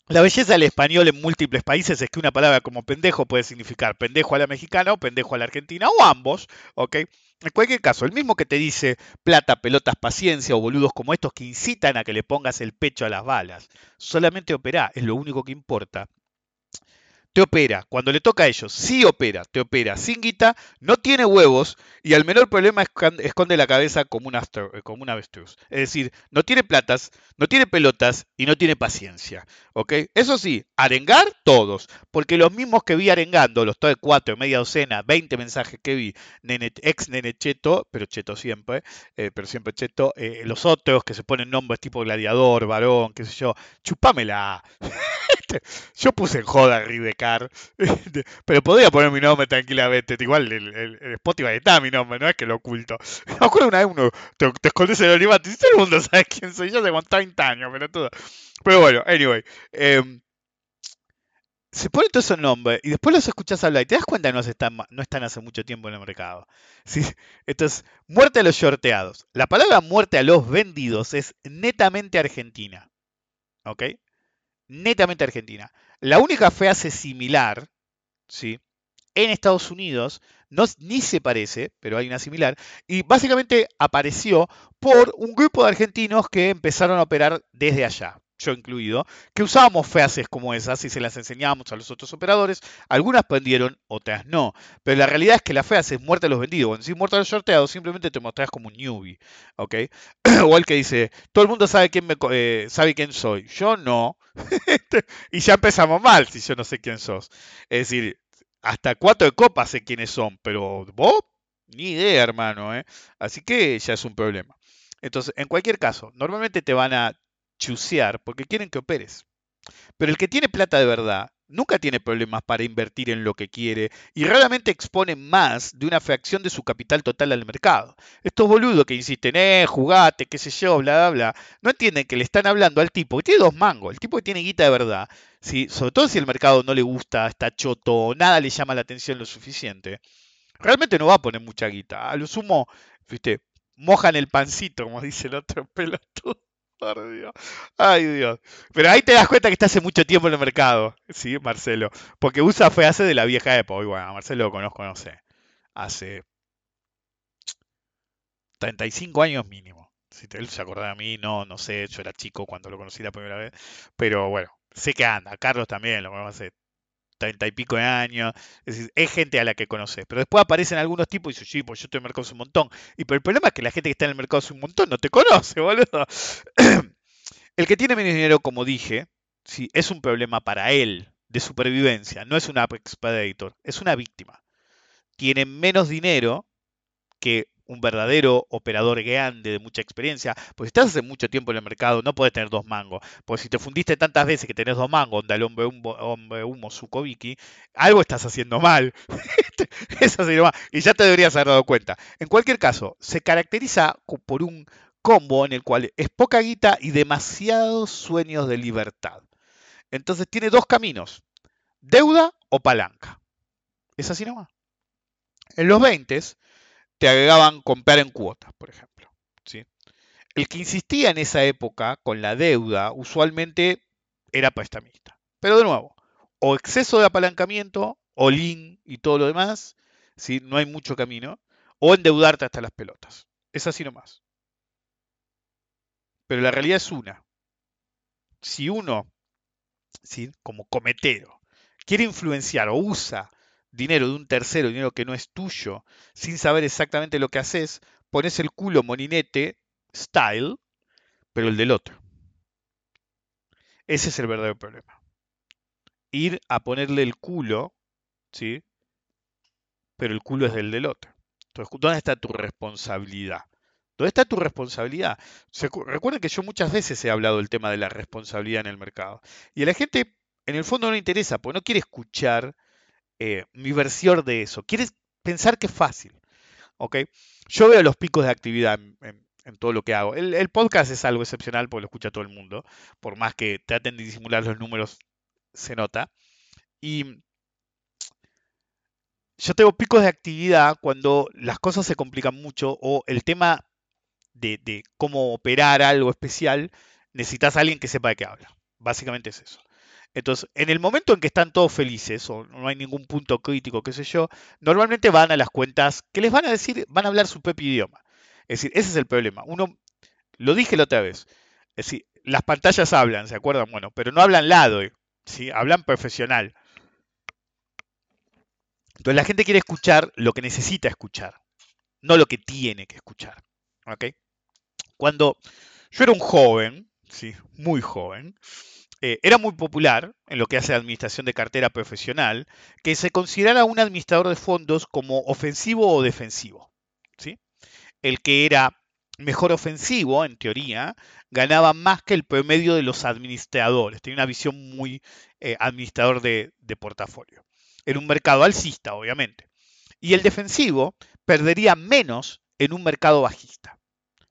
La belleza del español en múltiples países es que una palabra como pendejo puede significar pendejo a la mexicana o pendejo a la argentina o ambos, ¿ok? En cualquier caso, el mismo que te dice plata, pelotas, paciencia o boludos como estos que incitan a que le pongas el pecho a las balas, solamente opera, es lo único que importa te opera. Cuando le toca a ellos, sí opera, te opera sin guita, no tiene huevos y al menor problema esconde la cabeza como un, eh, como un avestruz. Es decir, no tiene platas, no tiene pelotas y no tiene paciencia. ¿ok? Eso sí, arengar todos, porque los mismos que vi arengando, los de cuatro, media docena, 20 mensajes que vi, ex nene cheto, pero cheto siempre, eh, pero siempre cheto, eh, los otros que se ponen nombres tipo gladiador, varón, qué sé yo, chupámela. yo puse en joda Ridecar, pero podría poner mi nombre tranquilamente. Igual el, el, Spotify está mi nombre, no es que lo oculto. Me acuerdo una vez uno te, escondes en el olivato y todo el mundo sabe quién soy yo hace 30 años, pero todo. Pero bueno, anyway. Em, se pone todo ese nombre y después los escuchas hablar y te das cuenta que no, están, no están hace mucho tiempo en el mercado. ¿sí? Entonces, muerte a los shorteados. La palabra muerte a los vendidos es netamente argentina. ¿Ok? Netamente argentina. La única hace similar, ¿sí? En Estados Unidos, no, ni se parece, pero hay una similar, y básicamente apareció por un grupo de argentinos que empezaron a operar desde allá, yo incluido, que usábamos frases como esas y se las enseñábamos a los otros operadores. Algunas prendieron, otras no. Pero la realidad es que la frase es muerte a los vendidos. Cuando decís muerte a los sorteados, simplemente te mostrás como un newbie. ¿Ok? o el que dice, todo el mundo sabe quién, me, eh, sabe quién soy. Yo no. y ya empezamos mal si yo no sé quién sos. Es decir, hasta cuatro de copas sé quiénes son, pero vos, ni idea, hermano. ¿eh? Así que ya es un problema. Entonces, en cualquier caso, normalmente te van a chusear porque quieren que operes. Pero el que tiene plata de verdad nunca tiene problemas para invertir en lo que quiere y raramente expone más de una fracción de su capital total al mercado. Estos boludos que insisten, eh, jugate, qué sé yo, bla, bla, bla, no entienden que le están hablando al tipo que tiene dos mangos, el tipo que tiene guita de verdad, sobre todo si el mercado no le gusta, está choto, nada le llama la atención lo suficiente, realmente no va a poner mucha guita. A lo sumo, viste, mojan el pancito, como dice el otro pelotudo. Dios. Ay, Dios. Pero ahí te das cuenta que está hace mucho tiempo en el mercado, ¿sí, Marcelo? Porque USA fue hace de la vieja época. Y bueno, Marcelo lo conozco, no sé, hace 35 años mínimo. Si él se acuerda de mí, no, no sé, yo era chico cuando lo conocí la primera vez. Pero bueno, sé que anda. Carlos también, lo conozco hace treinta y pico de años. Es decir, es gente a la que conoces. Pero después aparecen algunos tipos y dicen, sí, pues yo estoy en el mercado hace un montón. Y pero el problema es que la gente que está en el mercado hace un montón no te conoce, boludo. el que tiene menos dinero, como dije, sí, es un problema para él de supervivencia. No es un Apex Predator, es una víctima. Tiene menos dinero que un verdadero operador grande de mucha experiencia, pues si estás hace mucho tiempo en el mercado, no puedes tener dos mangos. Pues si te fundiste tantas veces que tenés dos mangos, onda el hombre humo, hombre humo algo estás haciendo mal. Eso mal. Y ya te deberías haber dado cuenta. En cualquier caso, se caracteriza por un combo en el cual es poca guita y demasiados sueños de libertad. Entonces tiene dos caminos, deuda o palanca. Es así nomás. En los 20 te agregaban comprar en cuotas, por ejemplo. ¿sí? El que insistía en esa época con la deuda usualmente era prestamista. Pero de nuevo, o exceso de apalancamiento, o lean y todo lo demás, ¿sí? no hay mucho camino, o endeudarte hasta las pelotas. Es así nomás. Pero la realidad es una. Si uno, ¿sí? como cometero, quiere influenciar o usa dinero de un tercero, dinero que no es tuyo, sin saber exactamente lo que haces, pones el culo moninete style, pero el del otro. Ese es el verdadero problema. Ir a ponerle el culo, ¿sí? Pero el culo es del del otro. Entonces, ¿dónde está tu responsabilidad? ¿Dónde está tu responsabilidad? recuerden que yo muchas veces he hablado del tema de la responsabilidad en el mercado. Y a la gente, en el fondo, no le interesa, porque no quiere escuchar eh, mi versión de eso. Quieres pensar que es fácil. ¿ok? Yo veo los picos de actividad en, todo lo que hago. El, podcast es algo excepcional porque lo escucha todo el mundo. Por más que traten de disimular los números, se nota. Y yo tengo picos de actividad cuando las cosas se complican mucho o el tema de, de cómo operar algo especial, necesitas a alguien que sepa de qué habla. Básicamente es eso. Entonces, en el momento en que están todos felices o no hay ningún punto crítico, qué sé yo, normalmente van a las cuentas que les van a decir, van a hablar su propio idioma. Es decir, ese es el problema. Uno, lo dije la otra vez, es decir, las pantallas hablan, ¿se acuerdan? Bueno, pero no hablan lado, ¿sí? hablan profesional. Entonces la gente quiere escuchar lo que necesita escuchar, no lo que tiene que escuchar. ¿ok? Cuando yo era un joven, ¿sí? muy joven, eh, era muy popular en lo que hace administración de cartera profesional que se considerara un administrador de fondos como ofensivo o defensivo. ¿sí? El que era mejor ofensivo, en teoría, ganaba más que el promedio de los administradores. Tenía una visión muy eh, administrador de, de portafolio. En un mercado alcista, obviamente. Y el defensivo perdería menos en un mercado bajista.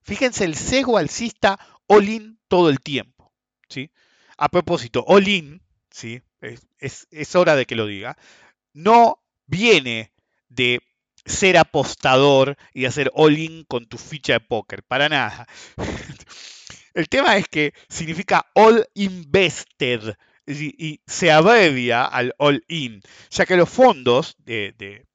Fíjense el sesgo alcista all-in todo el tiempo. ¿sí? A propósito, all-in, ¿sí? Es, hora de que lo diga, no viene de ser apostador y hacer all-in con tu ficha de póker, para nada. El tema es que significa all invested y, se abrevia al all-in, ya que los fondos de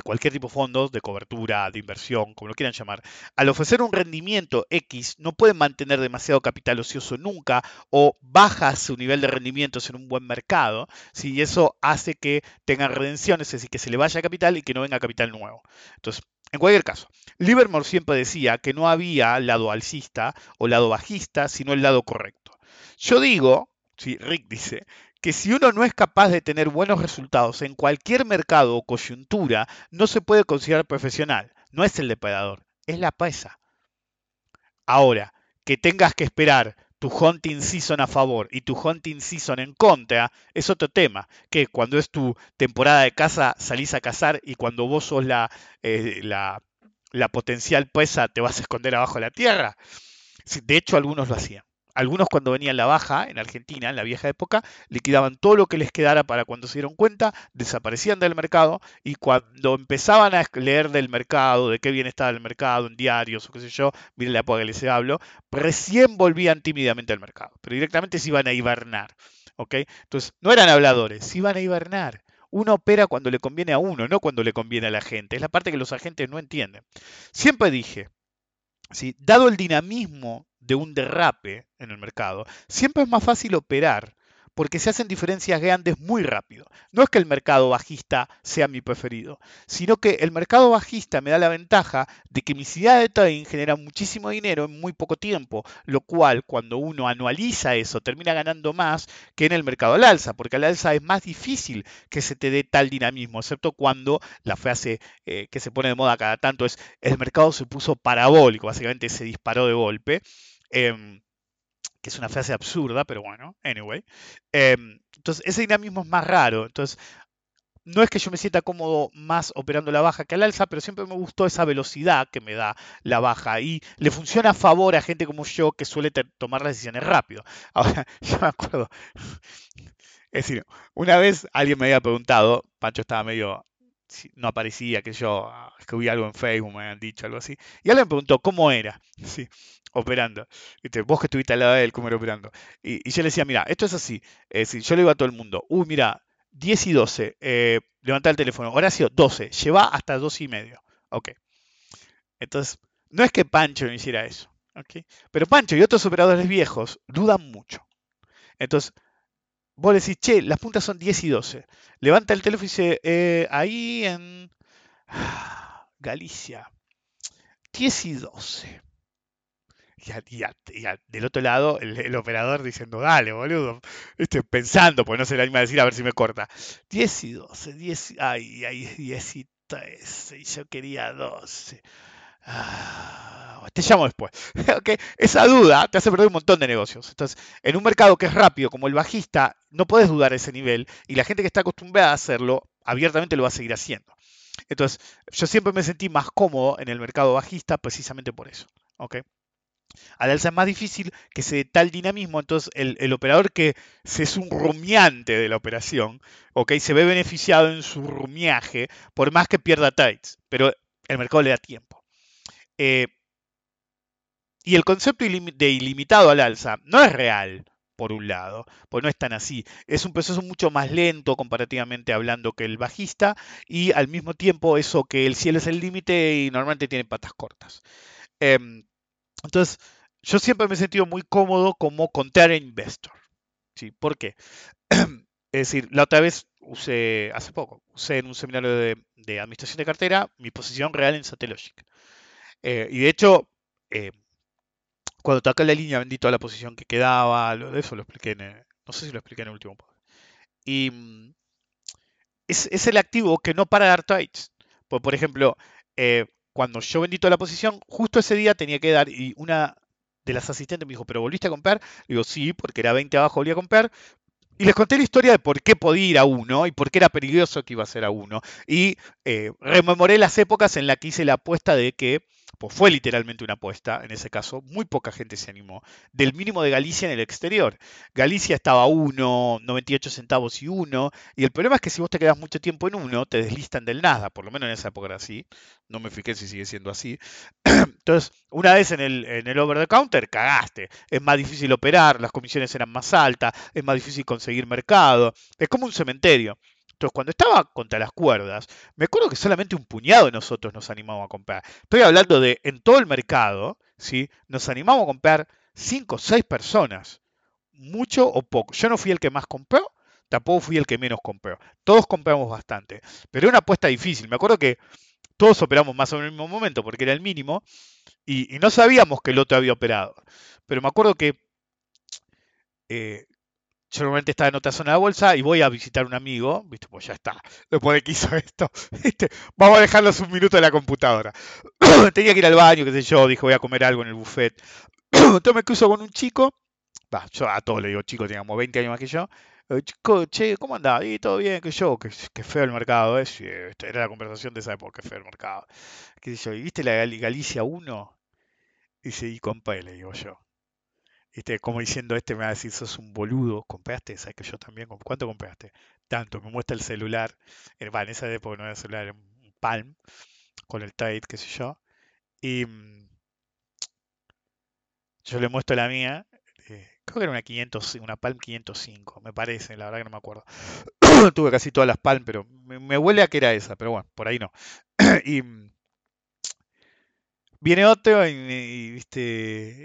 cualquier tipo de fondos, de cobertura, de inversión, como lo quieran llamar, al ofrecer un rendimiento X, no pueden mantener demasiado capital ocioso nunca o baja su nivel de rendimientos en un buen mercado, y eso hace que tengan redenciones, es decir, que se le vaya capital y que no venga capital nuevo. Entonces, en cualquier caso, Livermore siempre decía que no había lado alcista o lado bajista, sino el lado correcto. Yo digo ¿sí? Rick dice, que si uno no es capaz de tener buenos resultados en cualquier mercado o coyuntura, no se puede considerar profesional. No es el depredador, es la presa. Ahora, que tengas que esperar tu hunting season a favor y tu hunting season en contra, es otro tema. Que cuando es tu temporada de caza salís a cazar y cuando vos sos la, eh, la, la potencial presa te vas a esconder abajo de la tierra. De hecho, algunos lo hacían. Algunos cuando venían la baja en Argentina, en la vieja época, liquidaban todo lo que les quedara para cuando se dieron cuenta, desaparecían del mercado y cuando empezaban a leer del mercado, de qué bien estaba el mercado, en diarios o qué sé yo, miren la época que les hablo, recién volvían tímidamente al mercado, pero directamente se iban a hibernar. Entonces, no eran habladores, se iban a hibernar. Uno opera cuando le conviene a uno, no cuando le conviene a la gente. Es la parte que los agentes no entienden. Siempre dije, ¿sí? dado el dinamismo de un derrape en el mercado, siempre es más fácil operar porque se hacen diferencias grandes muy rápido. No es que el mercado bajista sea mi preferido, sino que el mercado bajista me da la ventaja de que mi ciudad de trading genera muchísimo dinero en muy poco tiempo, lo cual cuando uno anualiza eso termina ganando más que en el mercado al alza, porque al alza es más difícil que se te dé tal dinamismo, excepto cuando la frase eh, que se pone de moda cada tanto es el mercado se puso parabólico, básicamente se disparó de golpe. Em, que es una frase absurda, pero bueno, anyway. Em, entonces, ese dinamismo es más raro. Entonces, no es que yo me sienta cómodo más operando la baja que al alza, pero siempre me gustó esa velocidad que me da la baja y le funciona a favor a gente como yo que suele tomar las decisiones rápido. Ahora, yo me acuerdo, es decir, una vez alguien me había preguntado, Pancho estaba medio, no aparecía, que yo escribí algo en Facebook, me habían dicho algo así, y alguien me preguntó cómo era. Sí operando. Vos que estuviste al lado de él, cómo era operando. Y, yo le decía, mira, esto es así. Es yo le digo a todo el mundo, uy, mira, 10 y 12, eh, levanta el teléfono. Horacio, 12, lleva hasta 12 y medio. Ok. Entonces, no es que Pancho no hiciera eso. Pero Pancho y otros operadores viejos dudan mucho. Entonces, vos decís, che, las puntas son 10 y 12. Levanta el teléfono y dice, eh, ahí en Galicia, 10 y 12. Y, del otro lado, el, operador diciendo, dale, boludo. Estoy pensando, pues no se le anima a decir a ver si me corta. 10 y 12, 10, ay, ay, 10 y 13, y yo quería 12. Ah, te llamo después. okay. Esa duda te hace perder un montón de negocios. Entonces, en un mercado que es rápido como el bajista, no puedes dudar ese nivel y la gente que está acostumbrada a hacerlo, abiertamente lo va a seguir haciendo. Entonces, yo siempre me sentí más cómodo en el mercado bajista precisamente por eso. ¿okay? Al alza es más difícil que se dé tal dinamismo, entonces el, operador que se es un rumiante de la operación, se ve beneficiado en su rumiaje, por más que pierda trades, pero el mercado le da tiempo. Eh, y el concepto de ilimitado al alza no es real, por un lado, pues no es tan así. Es un proceso mucho más lento comparativamente hablando que el bajista y al mismo tiempo eso que el cielo es el límite y normalmente tiene patas cortas. Em, entonces, yo siempre me he sentido muy cómodo como contar investor. ¿sí? ¿Por qué? es decir, la otra vez usé, hace poco, usé en un seminario de, administración de cartera mi posición real en Satellogic. Eh, y de hecho, eh, cuando toqué la línea vendí toda la posición que quedaba, lo eso lo expliqué en, no sé si lo expliqué en el último podcast. Y mm, es, el activo que no para dar trades. Pues, por ejemplo, eh, cuando yo vendí toda la posición, justo ese día tenía que dar y una de las asistentes me dijo, ¿pero volviste a comprar? digo, sí, porque era 20 abajo, volví a comprar. Y les conté la historia de por qué podía ir a uno y por qué era peligroso que iba a ser a uno. Y eh, rememoré las épocas en las que hice la apuesta de que pues fue literalmente una apuesta, en ese caso, muy poca gente se animó, del mínimo de Galicia en el exterior. Galicia estaba a 1, 98 centavos y 1, y el problema es que si vos te quedas mucho tiempo en uno, te deslistan del nada, por lo menos en esa época era así, no me fijé si sigue siendo así. Entonces, una vez en el, en el over the counter, cagaste. Es más difícil operar, las comisiones eran más altas, es más difícil conseguir mercado, es como un cementerio. Entonces, cuando estaba contra las cuerdas, me acuerdo que solamente un puñado de nosotros nos animamos a comprar. Estoy hablando de en todo el mercado, ¿sí? Nos animamos a comprar 5 o 6 personas. Mucho o poco. Yo no fui el que más compró, tampoco fui el que menos compró. Todos compramos bastante. Pero era una apuesta difícil. Me acuerdo que todos operamos más o menos en el mismo momento porque era el mínimo y, no sabíamos que el otro había operado. Pero me acuerdo que eh, yo normalmente estaba en otra zona de bolsa y voy a visitar a un amigo, ¿viste? Pues ya está. Después de que hizo esto, ¿viste? Vamos a dejarlos un minuto en la computadora. Tenía que ir al baño, qué sé yo, dije voy a comer algo en el buffet. Entonces me cruzo con un chico, yo a todos le digo chico, teníamos 20 años más que yo. Chico, che, ¿cómo andás? Y todo bien, que yo, que, feo el mercado, ¿eh? Sí, esta era la conversación de esa época, que feo el mercado. ¿Qué sé yo? ¿Y viste la Gal- Galicia 1? Dice, y compa, le digo yo. ¿Viste? Como diciendo, este me va a decir, sos un boludo, ¿compraste? ¿Sabes que yo también? ¿Cuánto compraste? Tanto, me muestra el celular. Eh, va, en esa época no era celular, era un Palm, con el Tide, qué sé yo. Y mm, yo le muestro la mía. eh, creo que era una 500, una Palm 505, me parece, la verdad que no me acuerdo. Tuve casi todas las Palm, pero me, huele a que era esa, pero bueno, por ahí no. Mm, viene otro y, me- y, viste,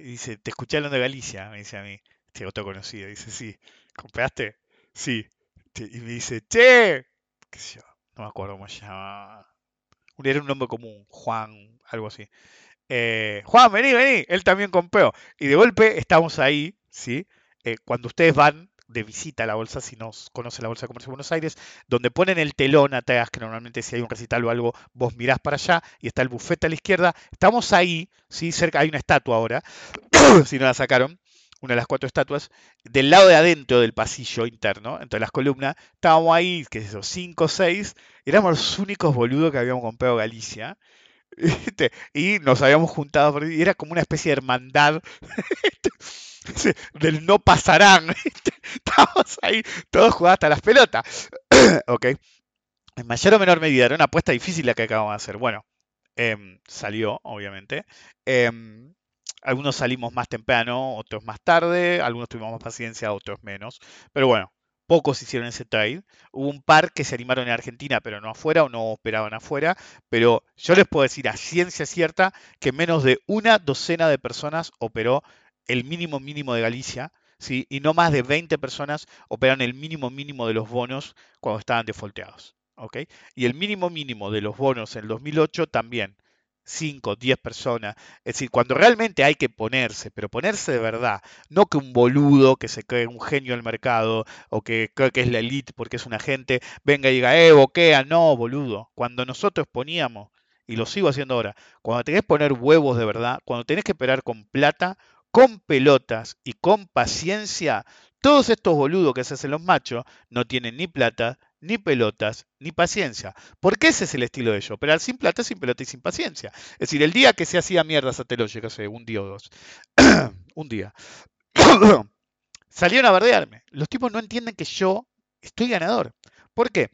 dice, te escuché hablando de Galicia, me dice a mí, este otro conocido, dice, sí, ¿compraste? Sí. Y me dice, che, qué sé yo, no me acuerdo cómo se llama. Era un nombre común, Juan, algo así. Eh, Juan, vení, vení, él también compró. Y de golpe estamos ahí, ¿sí? Eh, cuando ustedes van de visita a la bolsa, si no conocen la Bolsa de Comercio de Buenos Aires, donde ponen el telón atrás, que normalmente si hay un recital o algo, vos mirás para allá y está el bufete a la izquierda. Estamos ahí, ¿sí? Cerca, hay una estatua ahora, si no la sacaron, una de las cuatro estatuas, del lado de adentro del pasillo interno, entre las columnas, estábamos ahí, qué es eso, cinco o seis, éramos los únicos boludos que habíamos comprado Galicia. Y nos habíamos juntado, y era como una especie de hermandad. del no pasarán. ¿viste? Estábamos ahí todos jugando hasta las pelotas. ok. En mayor o menor medida, era una apuesta difícil la que acabamos de hacer. Bueno, em, salió, obviamente. Em, algunos salimos más temprano, otros más tarde, algunos tuvimos más paciencia, otros menos. Pero bueno, pocos hicieron ese trade. Hubo un par que se animaron en Argentina, pero no afuera o no operaban afuera. Pero yo les puedo decir a ciencia cierta que menos de una docena de personas operó el mínimo mínimo de Galicia. ¿sí? Y no más de 20 personas operaron el mínimo mínimo de los bonos cuando estaban defolteados. ¿ok? Y el mínimo mínimo de los bonos en el 2008 también. 5, 10 personas. Es decir, cuando realmente hay que ponerse, pero ponerse de verdad, no que un boludo que se cree un genio del mercado o que cree que es la elite porque es un agente, venga y diga, eh, boquea, no, boludo. Cuando nosotros poníamos, y lo sigo haciendo ahora, cuando tenés que poner huevos de verdad, cuando tenés que operar con plata, con pelotas y con paciencia, todos estos boludos que se hacen los machos no tienen ni plata, ni pelotas, ni paciencia. Porque ese es el estilo de ellos, operar sin plata, sin pelota y sin paciencia. Es decir, el día que se hacía mierda Satellogic, hace un día o dos, un día, salieron a verdearme. Los tipos no entienden que yo estoy ganador. ¿Por qué?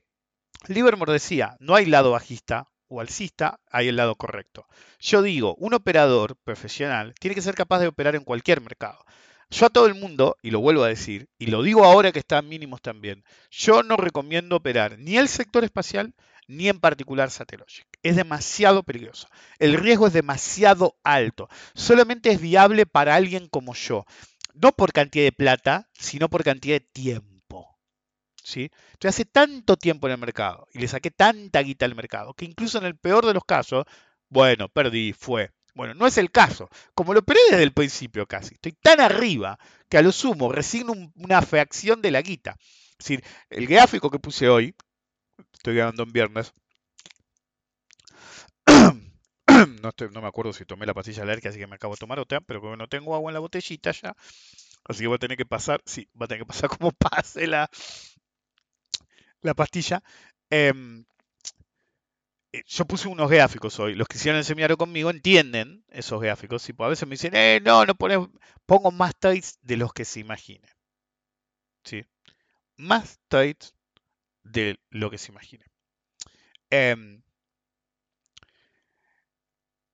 Livermore decía, no hay lado bajista o alcista, hay el lado correcto. Yo digo, un operador profesional tiene que ser capaz de operar en cualquier mercado. Yo a todo el mundo, y lo vuelvo a decir, y lo digo ahora que están mínimos también, yo no recomiendo operar ni el sector espacial ni en particular Satellogic. Es demasiado peligroso. El riesgo es demasiado alto. Solamente es viable para alguien como yo. No por cantidad de plata, sino por cantidad de tiempo. ¿Sí? Yo hace tanto tiempo en el mercado y le saqué tanta guita al mercado que incluso en el peor de los casos, bueno, perdí, fue. Bueno, no es el caso. Como lo operé desde el principio casi, estoy tan arriba que a lo sumo resigno un- una fracción de la guita. Es decir, el gráfico que puse hoy, estoy grabando en viernes, no, estoy- no me acuerdo si tomé la pastilla alérgica, así que me acabo de tomar otra, pero como no tengo agua en la botellita ya, así que voy a tener que pasar, sí, va a tener que pasar como pase la, la pastilla. Em, eh, yo puse unos gráficos hoy. Los que hicieron el seminario conmigo entienden esos gráficos. Porque a veces me dicen, eh, no, no pongo más trades de los que se imaginen. ¿sí? Más trades de lo que se imaginen.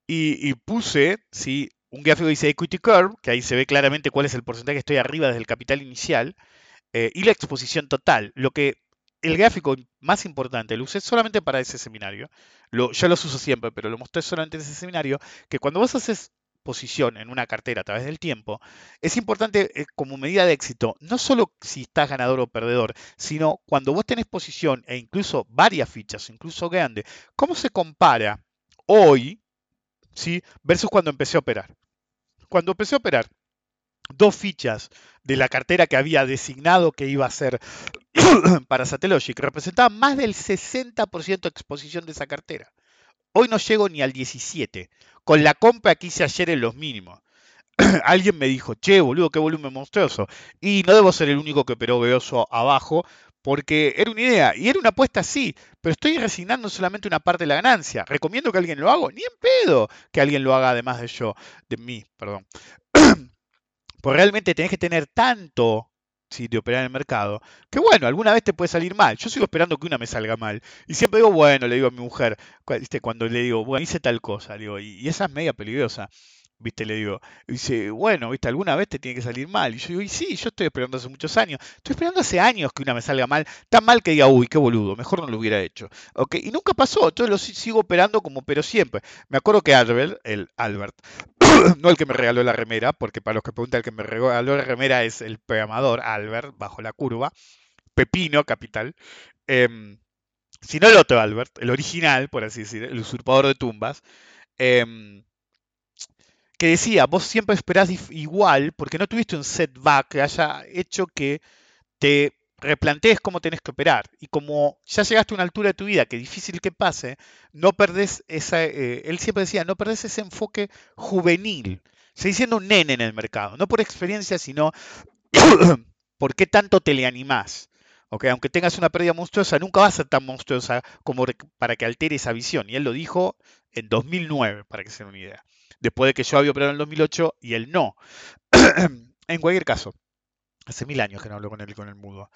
Y, y puse, ¿sí? Un gráfico que dice Equity Curve, que ahí se ve claramente cuál es el porcentaje que estoy arriba desde el capital inicial, eh, y la exposición total. Lo que el gráfico más importante lo usé solamente para ese seminario. Lo, yo los uso siempre, pero lo mostré solamente en ese seminario, que cuando vos haces posición en una cartera a través del tiempo, es importante eh, como medida de éxito, no solo si estás ganador o perdedor, sino cuando vos tenés posición e incluso varias fichas, incluso grandes, ¿cómo se compara hoy ¿sí? versus cuando empecé a operar? Cuando empecé a operar, dos fichas de la cartera que había designado que iba a ser para Satellogic representaban más del 60% de exposición de esa cartera. Hoy no llego ni al 17, con la compra que hice ayer en los mínimos. Alguien me dijo, che, boludo, qué volumen monstruoso. Y no debo ser el único que operó eso abajo, porque era una idea, y era una apuesta sí, pero estoy resignando solamente una parte de la ganancia. ¿Recomiendo que alguien lo haga? Ni en pedo que alguien lo haga además de yo, de mí, perdón. Pues realmente tenés que tener tanto si de operar en el mercado, que bueno, alguna vez te puede salir mal. Yo sigo esperando que una me salga mal. Y siempre digo, bueno, le digo a mi mujer, cuando le digo, bueno, hice tal cosa, digo, y esa es media peligrosa. ¿Viste? Le digo, dice, bueno, ¿viste? Alguna vez te tiene que salir mal. Y yo digo, y sí, yo estoy esperando hace muchos años. Estoy esperando hace años que una me salga mal. Tan mal que diga, uy, qué boludo, mejor no lo hubiera hecho. ¿Ok? Y nunca pasó, entonces lo sigo operando como pero siempre. Me acuerdo que Albert, el Albert, no el que me regaló la remera, porque para los que preguntan, el que me regaló la remera es el programador Albert, bajo la curva. Pepino, capital. Eh, sino el otro Albert, el original, por así decir, el usurpador de tumbas. Eh, que decía, vos siempre esperás igual porque no tuviste un setback que haya hecho que te replantees cómo tenés que operar. Y como ya llegaste a una altura de tu vida que difícil que pase, no perdés esa, eh, él siempre decía, no perdés ese enfoque juvenil. Seguís siendo un nene en el mercado, no por experiencia, sino por qué tanto te le animás. Aunque tengas una pérdida monstruosa, nunca va a ser tan monstruosa como para que altere esa visión. Y él lo dijo en 2009, para que se den una idea después de que yo había operado en el 2008 y él no. en cualquier caso, hace mil años que no hablo con él con el mudo.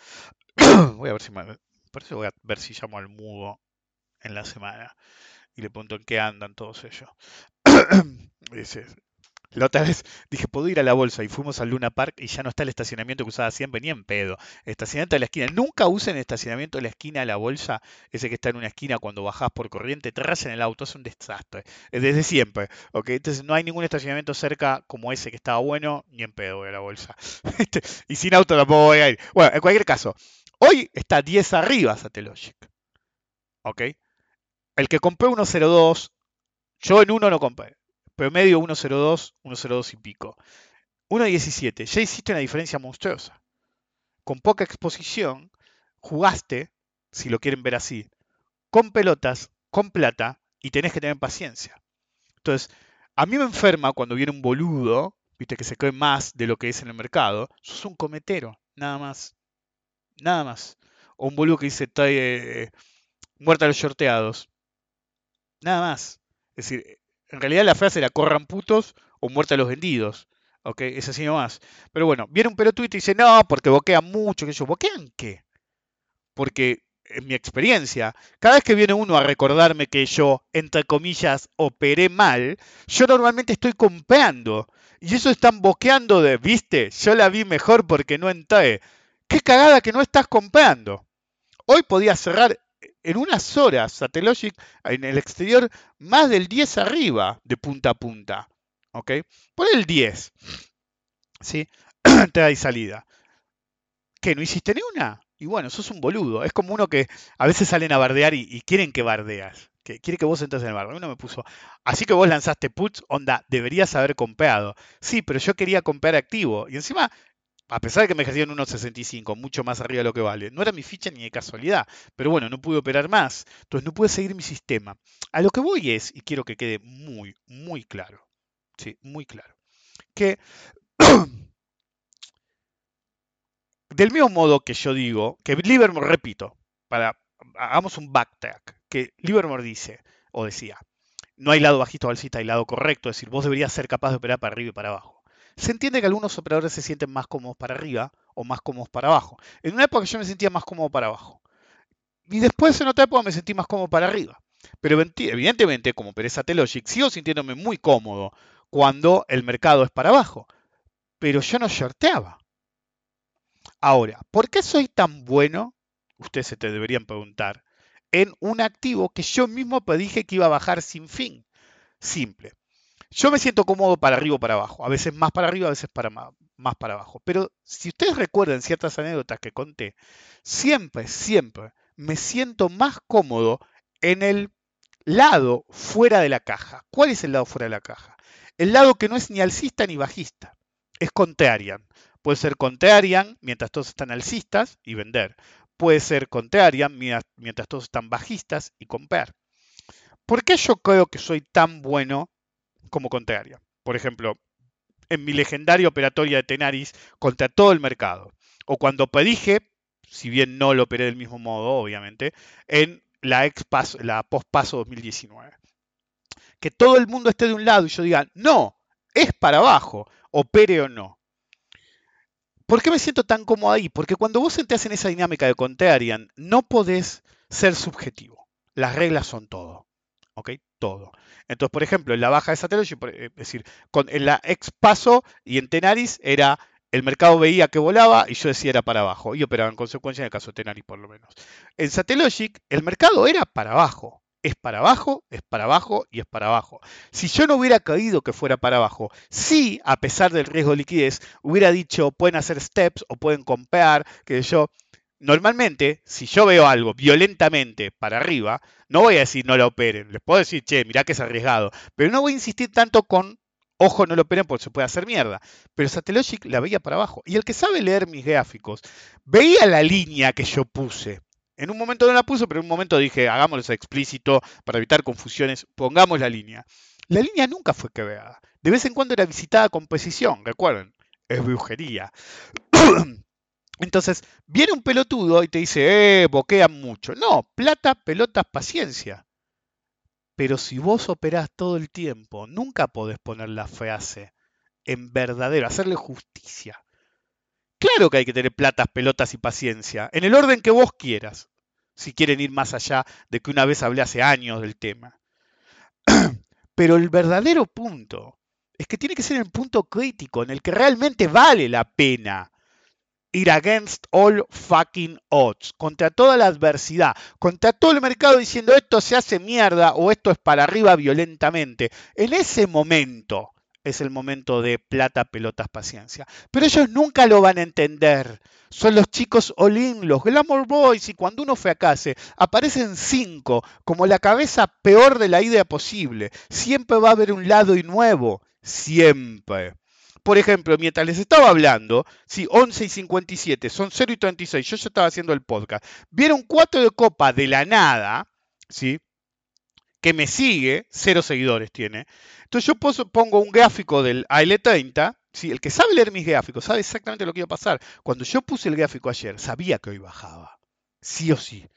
voy a ver si por eso voy a ver si llamo al mudo en la semana y le pregunto en qué andan todos ellos. Dice, la otra vez dije, puedo ir a la bolsa y fuimos al Luna Park y ya no está el estacionamiento que usaba siempre, ni en pedo. Estacionamiento de la esquina. Nunca usen estacionamiento de la esquina de la bolsa, ese que está en una esquina cuando bajás por corriente, te en el auto, es un desastre. Desde siempre. ¿ok? Entonces no hay ningún estacionamiento cerca como ese que estaba bueno, ni en pedo voy a la bolsa. Y sin auto tampoco voy a ir. Bueno, en cualquier caso, hoy está 10 arriba Satellogic. ¿Ok? El que compré 102, yo en uno no compré Promedio 1.02, 1.02 y pico. 1.17, ya hiciste una diferencia monstruosa. Con poca exposición, jugaste, si lo quieren ver así, con pelotas, con plata, y tenés que tener paciencia. Entonces, a mí me enferma cuando viene un boludo, viste, que se cree más de lo que es en el mercado, sos un cometero, nada más. Nada más. O un boludo que dice, trae eh, muerta a los shorteados. Nada más. Es decir, en realidad la frase era corran putos o muerte a los vendidos. ¿Ok? Es así nomás. Pero bueno, viene un pelotudo y dice, no, porque boquean mucho, que yo, ¿boquean qué? Porque en mi experiencia, cada vez que viene uno a recordarme que yo, entre comillas, operé mal, yo normalmente estoy comprando. Y eso están boqueando de, viste, yo la vi mejor porque no entré. Qué cagada que no estás comprando. Hoy podía cerrar en unas horas Satellogic en el exterior más del 10 arriba de punta a punta. ¿Ok? Por el 10. ¿Sí? Entrada y salida. ¿Qué? ¿No hiciste ni una? Y bueno, sos un boludo. Es como uno que a veces salen a bardear y, quieren que bardeas. Que quiere que vos entres en el barrio. Uno me puso, así que vos lanzaste puts, onda, deberías haber compeado. Sí, pero yo quería compear activo. Y encima a pesar de que me ejercían unos 65, mucho más arriba de lo que vale, no era mi ficha ni de casualidad, pero bueno, no pude operar más, entonces no pude seguir mi sistema. A lo que voy es, y quiero que quede muy, muy claro, sí, muy claro, que del mismo modo que yo digo, que Livermore, repito, para, hagamos un backtrack, que Livermore dice, o decía, no hay lado bajista o alcista, hay lado correcto, es decir, vos deberías ser capaz de operar para arriba y para abajo. Se entiende que algunos operadores se sienten más cómodos para arriba o más cómodos para abajo. En una época yo me sentía más cómodo para abajo. Y después en otra época me sentí más cómodo para arriba. Pero evidentemente, como Pereza Telogic, sigo sintiéndome muy cómodo cuando el mercado es para abajo. Pero yo no shorteaba. Ahora, ¿por qué soy tan bueno? Ustedes se te deberían preguntar. En un activo que yo mismo dije que iba a bajar sin fin. Simple. Yo me siento cómodo para arriba o para abajo, a veces más para arriba, a veces para más, para abajo. Pero si ustedes recuerdan ciertas anécdotas que conté, siempre, siempre me siento más cómodo en el lado fuera de la caja. ¿Cuál es el lado fuera de la caja? El lado que no es ni alcista ni bajista. es contrarian. Puede ser contrarian mientras todos están alcistas y vender. Puede ser contrarian mientras todos están bajistas y comprar. ¿Por qué yo creo que soy tan bueno como contrarian? Por ejemplo, en mi legendaria operatoria de Tenaris contra todo el mercado. O cuando predije, si bien no lo operé del mismo modo, obviamente, en la, ex la post-paso 2019. Que todo el mundo esté de un lado y yo diga, no, es para abajo, opere o no. ¿Por qué me siento tan cómodo ahí? Porque cuando vos entras en esa dinámica de contrarian, no podés ser subjetivo. Las reglas son todo. ¿Ok? Todo. Entonces, por ejemplo, en la baja de satélite, eh, es decir, con, en la ex paso y en Tenaris era el mercado veía que volaba y yo decía era para abajo y operaba en consecuencia en el caso de Tenaris por lo menos. En Satellogic el mercado era para abajo. Es para abajo, es para abajo y es para abajo. Si yo no hubiera caído que fuera para abajo, sí, a pesar del riesgo de liquidez, hubiera dicho pueden hacer steps o pueden comprar, que yo, normalmente, si yo veo algo violentamente para arriba, no voy a decir no lo operen. Les puedo decir, che, mirá que es arriesgado. Pero no voy a insistir tanto con, ojo, no lo operen porque se puede hacer mierda. Pero Satellogic la veía para abajo. Y el que sabe leer mis gráficos, veía la línea que yo puse. En un momento no la puse, pero en un momento dije, hagámoslo explícito para evitar confusiones, pongamos la línea. La línea nunca fue quebrada. De vez en cuando era visitada con precisión, recuerden, es brujería. Entonces, viene un pelotudo y te dice, eh, boquean mucho. No, plata, pelotas, paciencia. Pero si vos operás todo el tiempo, nunca podés poner la frase en verdadero, hacerle justicia. Claro que hay que tener platas, pelotas y paciencia, en el orden que vos quieras, si quieren ir más allá de que una vez hablé hace años del tema. Pero el verdadero punto es que tiene que ser el punto crítico en el que realmente vale la pena ir against all fucking odds, contra toda la adversidad, contra todo el mercado diciendo esto se hace mierda o esto es para arriba violentamente. En ese momento es el momento de plata, pelotas, paciencia. Pero ellos nunca lo van a entender. Son los chicos Olin, los Glamour Boys, y cuando uno fracase, aparecen cinco, como la cabeza peor de la idea posible. Siempre va a haber un lado y nuevo. Siempre. Por ejemplo, mientras les estaba hablando, sí, 11 y 57, son 0 y 36, yo ya estaba haciendo el podcast, vieron cuatro de copa de la nada, ¿sí? Que me sigue, cero seguidores tiene. Entonces yo pongo un gráfico del AL30, ¿sí? El que sabe leer mis gráficos sabe exactamente lo que iba a pasar. Cuando yo puse el gráfico ayer, sabía que hoy bajaba. Sí o sí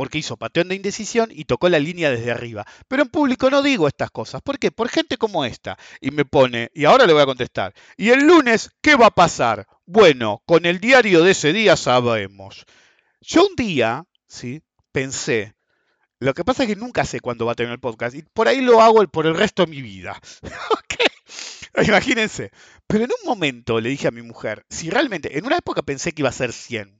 porque hizo pateón de indecisión y tocó la línea desde arriba. Pero en público no digo estas cosas. ¿Por qué? Por gente como esta. Y me pone, y ahora le voy a contestar. ¿Y el lunes qué va a pasar? Bueno, con el diario de ese día sabemos. Yo un día, ¿sí? Pensé, lo que pasa es que nunca sé cuándo va a tener el podcast y por ahí lo hago por el resto de mi vida. Imagínense. Pero en un momento le dije a mi mujer, si realmente, en una época pensé que iba a ser 100,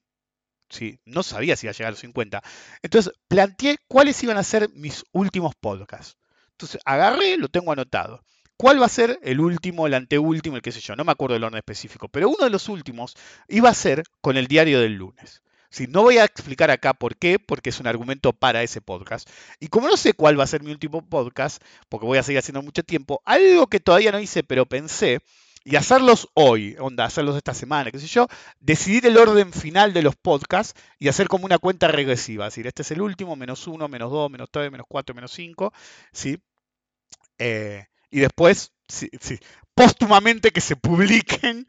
no sabía si iba a llegar a los 50. Entonces planteé cuáles iban a ser mis últimos podcasts. Entonces agarré, lo tengo anotado. ¿Cuál va a ser el último, el anteúltimo, el qué sé yo? No me acuerdo del orden específico, pero uno de los últimos iba a ser con el diario del lunes. no voy a explicar acá por qué, porque es un argumento para ese podcast. Y como no sé cuál va a ser mi último podcast, porque voy a seguir haciendo mucho tiempo, algo que todavía no hice, pero pensé, y hacerlos hoy, onda, hacerlos esta semana, qué sé yo, decidir el orden final de los podcasts y hacer como una cuenta regresiva. Es decir, este es el último, menos uno, menos dos, menos tres, menos cuatro, menos cinco, ¿sí? Eh, y después, sí, póstumamente que se publiquen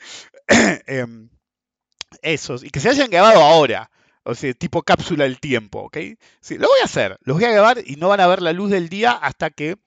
em, esos y que se hayan grabado ahora. O sea, tipo cápsula del tiempo, ¿ok? Sí, lo voy a hacer, los voy a grabar y no van a ver la luz del día hasta que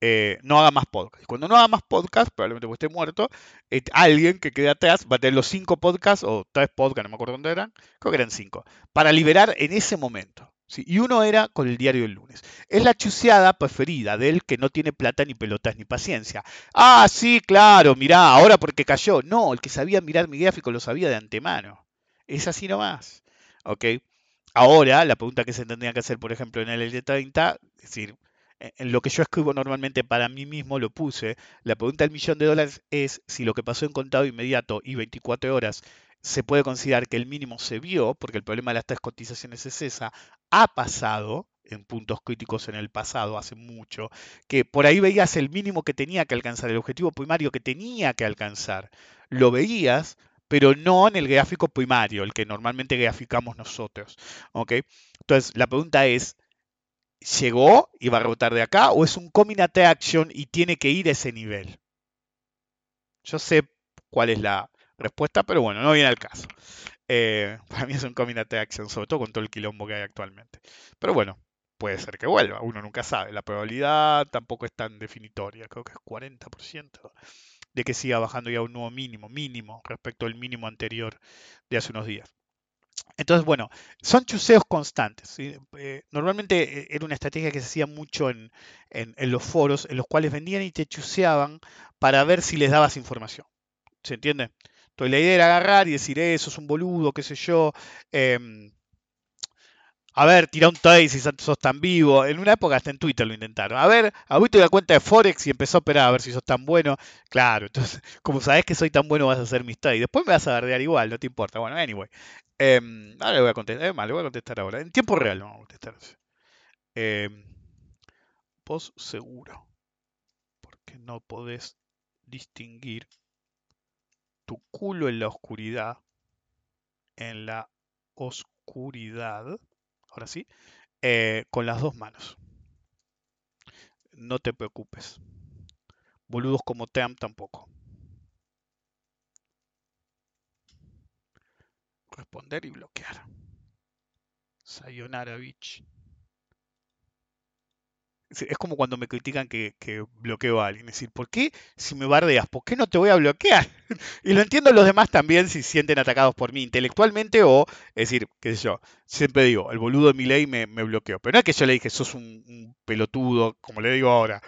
eh, no haga más podcast. Cuando no haga más podcast, probablemente porque esté muerto, eh, alguien que quede atrás va a tener los cinco podcasts, o tres podcasts, no me acuerdo dónde eran, creo que eran cinco, para liberar en ese momento. Y uno era con el diario del lunes. Es la chuseada preferida del que no tiene plata, ni pelotas, ni paciencia. Ah, sí, claro, mirá, ahora porque cayó. No, el que sabía mirar mi gráfico lo sabía de antemano. Es así nomás. ¿Ok? Ahora, la pregunta que se tendría que hacer, por ejemplo, en el L30, es decir, en lo que yo escribo normalmente para mí mismo lo puse. La pregunta del millón de dólares es si lo que pasó en contado inmediato y 24 horas se puede considerar que el mínimo se vio, porque el problema de las tres cotizaciones es esa, ha pasado, en puntos críticos en el pasado, hace mucho, que por ahí veías el mínimo que tenía que alcanzar, el objetivo primario que tenía que alcanzar. Lo veías, pero no en el gráfico primario, el que normalmente graficamos nosotros. ¿ok? Entonces, la pregunta es, ¿llegó y va a rebotar de acá o es un coming action y tiene que ir a ese nivel? Yo sé cuál es la respuesta, pero bueno, no viene al caso. Eh, para mí es un coming action, sobre todo con todo el quilombo que hay actualmente. Pero bueno, puede ser que vuelva, uno nunca sabe. La probabilidad tampoco es tan definitoria, creo que es 40% de que siga bajando ya un nuevo mínimo, mínimo, respecto al mínimo anterior de hace unos días. Entonces, bueno, son chuseos constantes. Eh, normalmente eh, era una estrategia que se hacía mucho en, los foros, en los cuales vendían y te chuseaban para ver si les dabas información. ¿Se entiende? Entonces la idea era agarrar y decir, eso es un boludo, qué sé yo. Em, a ver, tira un trade si sos tan vivo. En una época hasta en Twitter lo intentaron. A ver, abriste la cuenta de Forex y empezó a operar a ver si sos tan bueno. Claro, entonces, como sabes que soy tan bueno, vas a hacer mis trades. Después me vas a verdear igual, no te importa. Bueno, anyway. Em, ahora le voy a contestar. Eh, le voy a contestar ahora. En tiempo real no vamos a contestar. Eh, vos seguro. Porque no podés distinguir tu culo en la oscuridad. En la oscuridad ahora sí, eh, con las dos manos. No te preocupes. Boludos como Team tampoco. Responder y bloquear. Sayonara, bitch. Es como cuando me critican que, bloqueo a alguien. Es decir, ¿por qué si me bardeas? ¿Por qué no te voy a bloquear? y lo entiendo los demás también si sienten atacados por mí intelectualmente o, es decir, qué sé yo, siempre digo, el boludo de mi ley me, me bloqueó. Pero no es que yo le dije, sos un pelotudo, como le digo ahora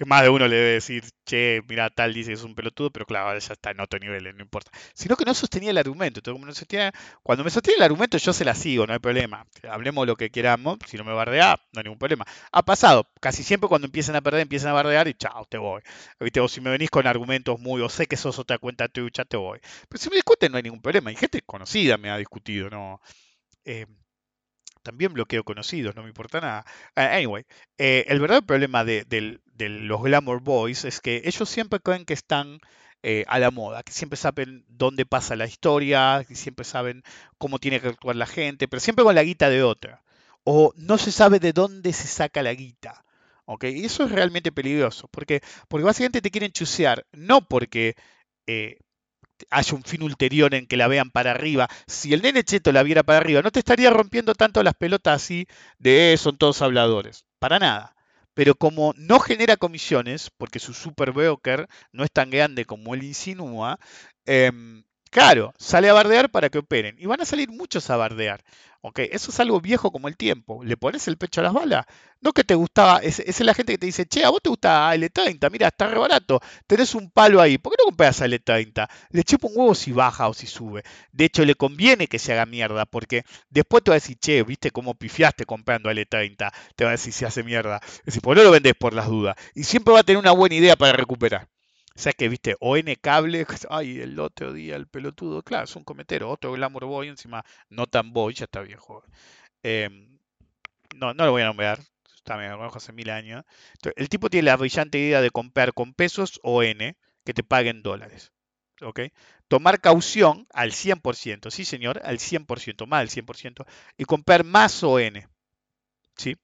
que más de uno le debe decir, che, mira, tal dice que es un pelotudo, pero claro, ya está en otro nivel, no importa. Sino que no sostenía el argumento. Entonces, cuando me sostiene el argumento, yo se la sigo, no hay problema. Hablemos lo que queramos, si no me bardea, no hay ningún problema. Ha pasado, casi siempre cuando empiezan a perder, empiezan a bardear y chao, te voy. ¿Viste? O si me venís con argumentos muy, o sé que sos otra cuenta tuya, te voy. Pero si me discuten, no hay ningún problema. Y gente conocida me ha discutido, ¿no? Eh, también bloqueo conocidos, no me importa nada. Anyway, eh, el verdadero problema de, los Glamour Boys es que ellos siempre creen que están eh, a la moda, que siempre saben dónde pasa la historia, que siempre saben cómo tiene que actuar la gente, pero siempre con la guita de otra. O no se sabe de dónde se saca la guita. ¿ok? Y eso es realmente peligroso, porque, porque básicamente te quieren chusear, no porque eh, haya un fin ulterior en que la vean para arriba. Si el nene cheto la viera para arriba, no te estaría rompiendo tanto las pelotas así de eh, son todos habladores. Para nada. Pero como no genera comisiones, porque su super broker no es tan grande como él insinúa, em, claro, sale a bardear para que operen. Y van a salir muchos a bardear. Ok, eso es algo viejo como el tiempo. ¿Le pones el pecho a las balas? No que te gustaba, esa es la gente que te dice, che, a vos te gusta L30, mira, está re barato, tenés un palo ahí, ¿por qué no compras L30? Le chupa un huevo si baja o si sube. De hecho, le conviene que se haga mierda, porque después te va a decir, che, viste cómo pifiaste comprando L30, te va a decir si hace mierda. Es decir, pues no lo vendés por las dudas. Y siempre va a tener una buena idea para recuperar. O sea que, viste, ON cable, ay, el otro día, el pelotudo, claro, es un cometero, otro Glamour Boy, encima no tan boy, ya está viejo. Em, no, no lo voy a nombrar, está lo hace mil años. el tipo tiene la brillante idea de comprar con pesos ON que te paguen dólares. ¿Ok? Tomar caución al 100%, sí señor, al 100%, más del 100%, y comprar más ON, ¿sí?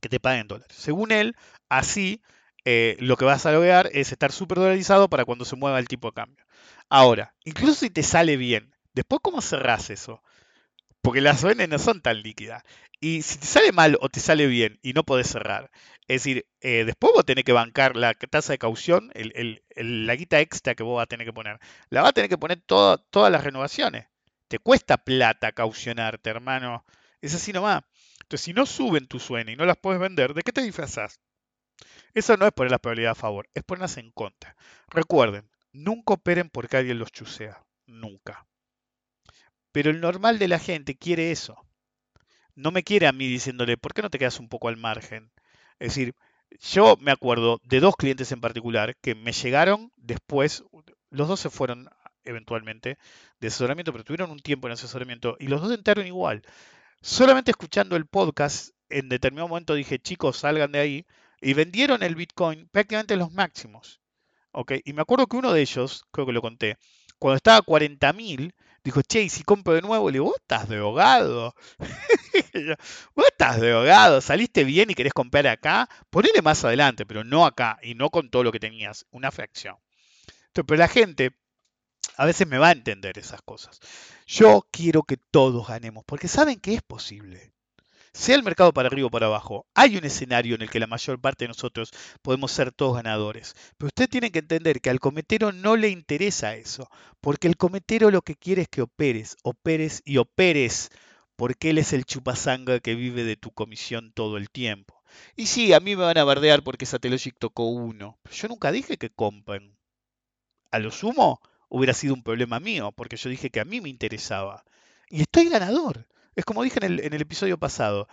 Que te paguen dólares. Según él, así eh, lo que vas a lograr es estar súper dolarizado para cuando se mueva el tipo de cambio. Ahora, incluso si te sale bien, después cómo cerrás eso? Porque las ON no son tan líquidas. Y si te sale mal o te sale bien y no podés cerrar, es decir, eh, después vos tenés que bancar la tasa de caución, la guita extra que vos vas a tener que poner. La vas a tener que poner todas las renovaciones. Te cuesta plata caucionarte, hermano. Es así nomás. Entonces, si no suben tu suena y no las puedes vender, ¿de qué te disfrazás? Eso no es poner la probabilidad a favor, es ponerlas en contra. Recuerden, nunca operen porque alguien los chusea. Nunca. Pero el normal de la gente quiere eso. No me quiere a mí diciéndole, ¿por qué no te quedas un poco al margen? Es decir, yo me acuerdo de dos clientes en particular que me llegaron después, los dos se fueron eventualmente de asesoramiento, pero tuvieron un tiempo en asesoramiento y los dos entraron igual. Solamente escuchando el podcast en determinado momento dije, chicos, salgan de ahí, y vendieron el Bitcoin prácticamente los máximos. ¿ok? Y me acuerdo que uno de ellos, creo que lo conté, cuando estaba a 40.000, dijo, che, si compro de nuevo, le digo, vos estás drogado. vos estás drogado, saliste bien y querés comprar acá, ponele más adelante, pero no acá, y no con todo lo que tenías, una fracción. pero la gente a veces me va a entender esas cosas. Yo quiero que todos ganemos, porque saben que es posible sea el mercado para arriba o para abajo, hay un escenario en el que la mayor parte de nosotros podemos ser todos ganadores. Pero usted tiene que entender que al cometero no le interesa eso, porque el cometero lo que quiere es que operes, operes y operes, porque él es el chupasanga que vive de tu comisión todo el tiempo. Y sí, a mí me van a bardear porque Satellogic tocó uno, yo nunca dije que compren. A lo sumo, hubiera sido un problema mío, porque yo dije que a mí me interesaba. Y estoy ganador. Es como dije en el, episodio pasado,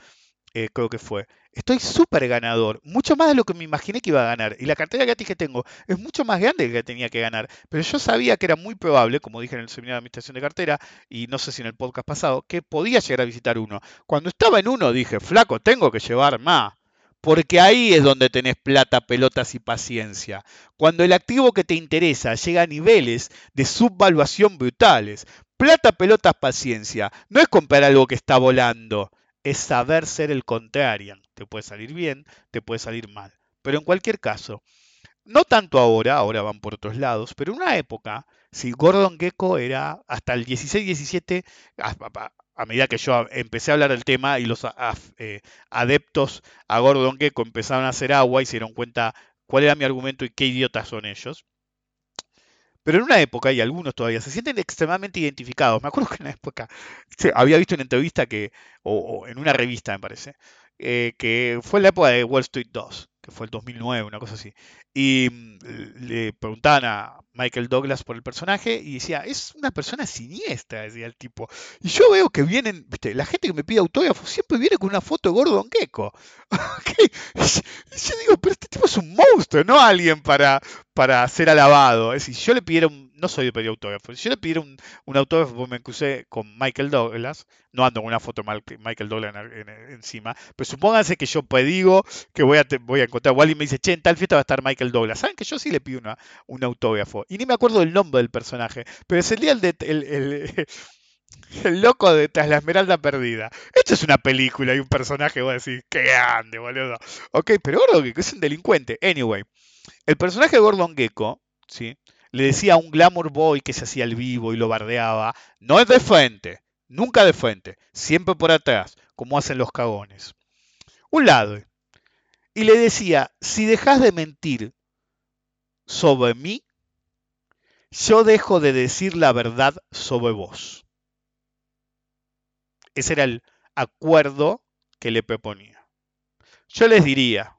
eh, creo que fue. Estoy súper ganador, mucho más de lo que me imaginé que iba a ganar. Y la cartera gratis que tengo es mucho más grande que que tenía que ganar. Pero yo sabía que era muy probable, como dije en el seminario de administración de cartera, y no sé si en el podcast pasado, que podía llegar a visitar uno. Cuando estaba en uno dije, flaco, tengo que llevar más. Porque ahí es donde tenés plata, pelotas y paciencia. Cuando el activo que te interesa llega a niveles de subvaluación brutales. Plata, pelotas, paciencia. No es comprar algo que está volando, es saber ser el contrario. Te puede salir bien, te puede salir mal. Pero en cualquier caso, no tanto ahora, ahora van por otros lados, pero en una época, si Gordon Gecko era hasta el 16-17, a, medida que yo empecé a hablar del tema y los eh, adeptos a Gordon Gecko empezaron a hacer agua y se dieron cuenta cuál era mi argumento y qué idiotas son ellos. Pero en una época, y algunos todavía, se sienten extremadamente identificados. Me acuerdo que en una época había visto una entrevista que, o, en una revista me parece, eh, que fue la época de Wall Street 2, fue el 2009, una cosa así. Y mm, le preguntaban a Michael Douglas por el personaje y decía, es una persona siniestra, decía el tipo. Y yo veo que vienen, ¿viste? la gente que me pide autógrafo siempre viene con una foto de Gordon Gecko. Y yo digo, pero este tipo es un monstruo, no alguien para, para ser alabado. Es decir, yo le pidiera un, no soy de pedir autógrafo, si yo le pidiera un, un autógrafo, pues me crucé con Michael Douglas, no ando con una foto de Michael Douglas encima, pero supónganse que yo pedigo que voy a, voy a encontrar, Wally me dice, che, en tal fiesta va a estar Michael Douglas. ¿Saben que yo sí le pido una, un autógrafo? Y ni me acuerdo del nombre del personaje, pero es el día el, el, el loco de Tras la Esmeralda Perdida. Esto es una película y un personaje, voy a decir, qué grande, boludo. Ok, pero Gordon Gecko es un delincuente. Anyway, el personaje de Gordon Gecko, ¿sí? Le decía a un glamour boy que se hacía el vivo y lo bardeaba, no es de frente, nunca de frente, siempre por atrás, como hacen los cagones. Un lado. Y le decía, si dejas de mentir sobre mí, yo dejo de decir la verdad sobre vos. Ese era el acuerdo que le proponía. Yo les diría,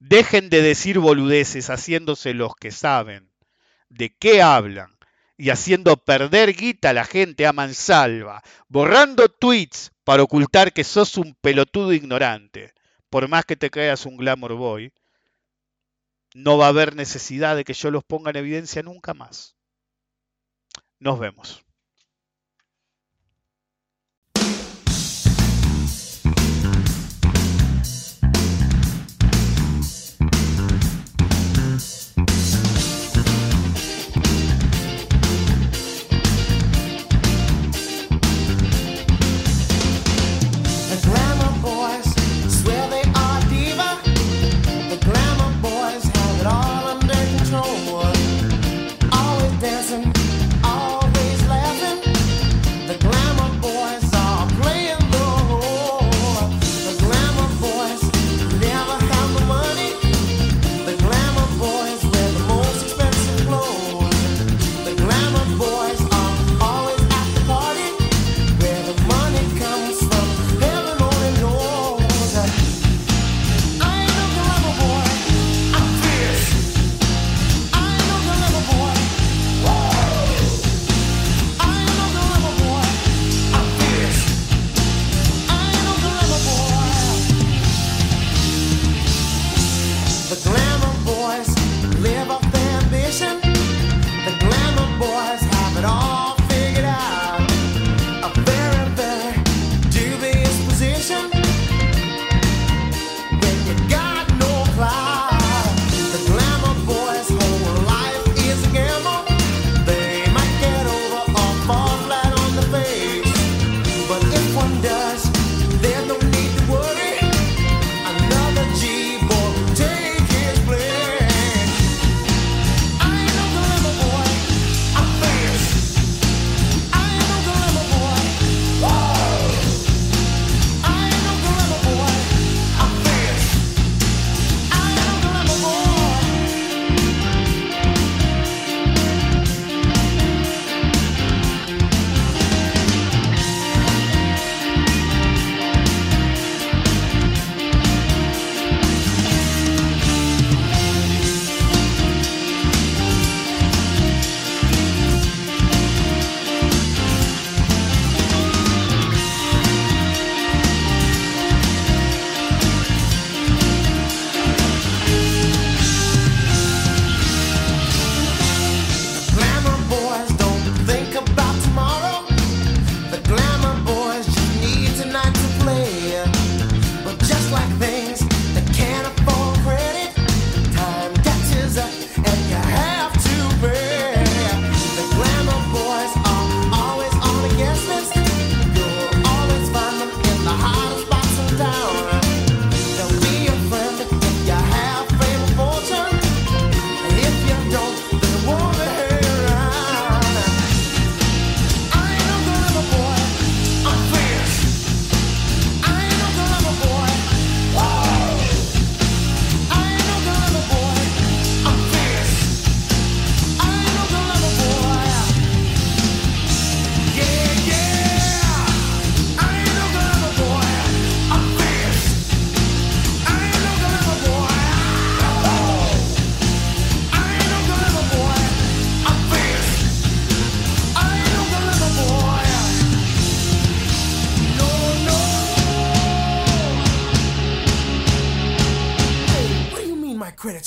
dejen de decir boludeces haciéndose los que saben de qué hablan y haciendo perder guita a la gente a mansalva, borrando tweets para ocultar que sos un pelotudo ignorante, por más que te creas un glamour boy, no va a haber necesidad de que yo los ponga en evidencia nunca más. Nos vemos.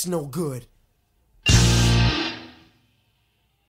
No good.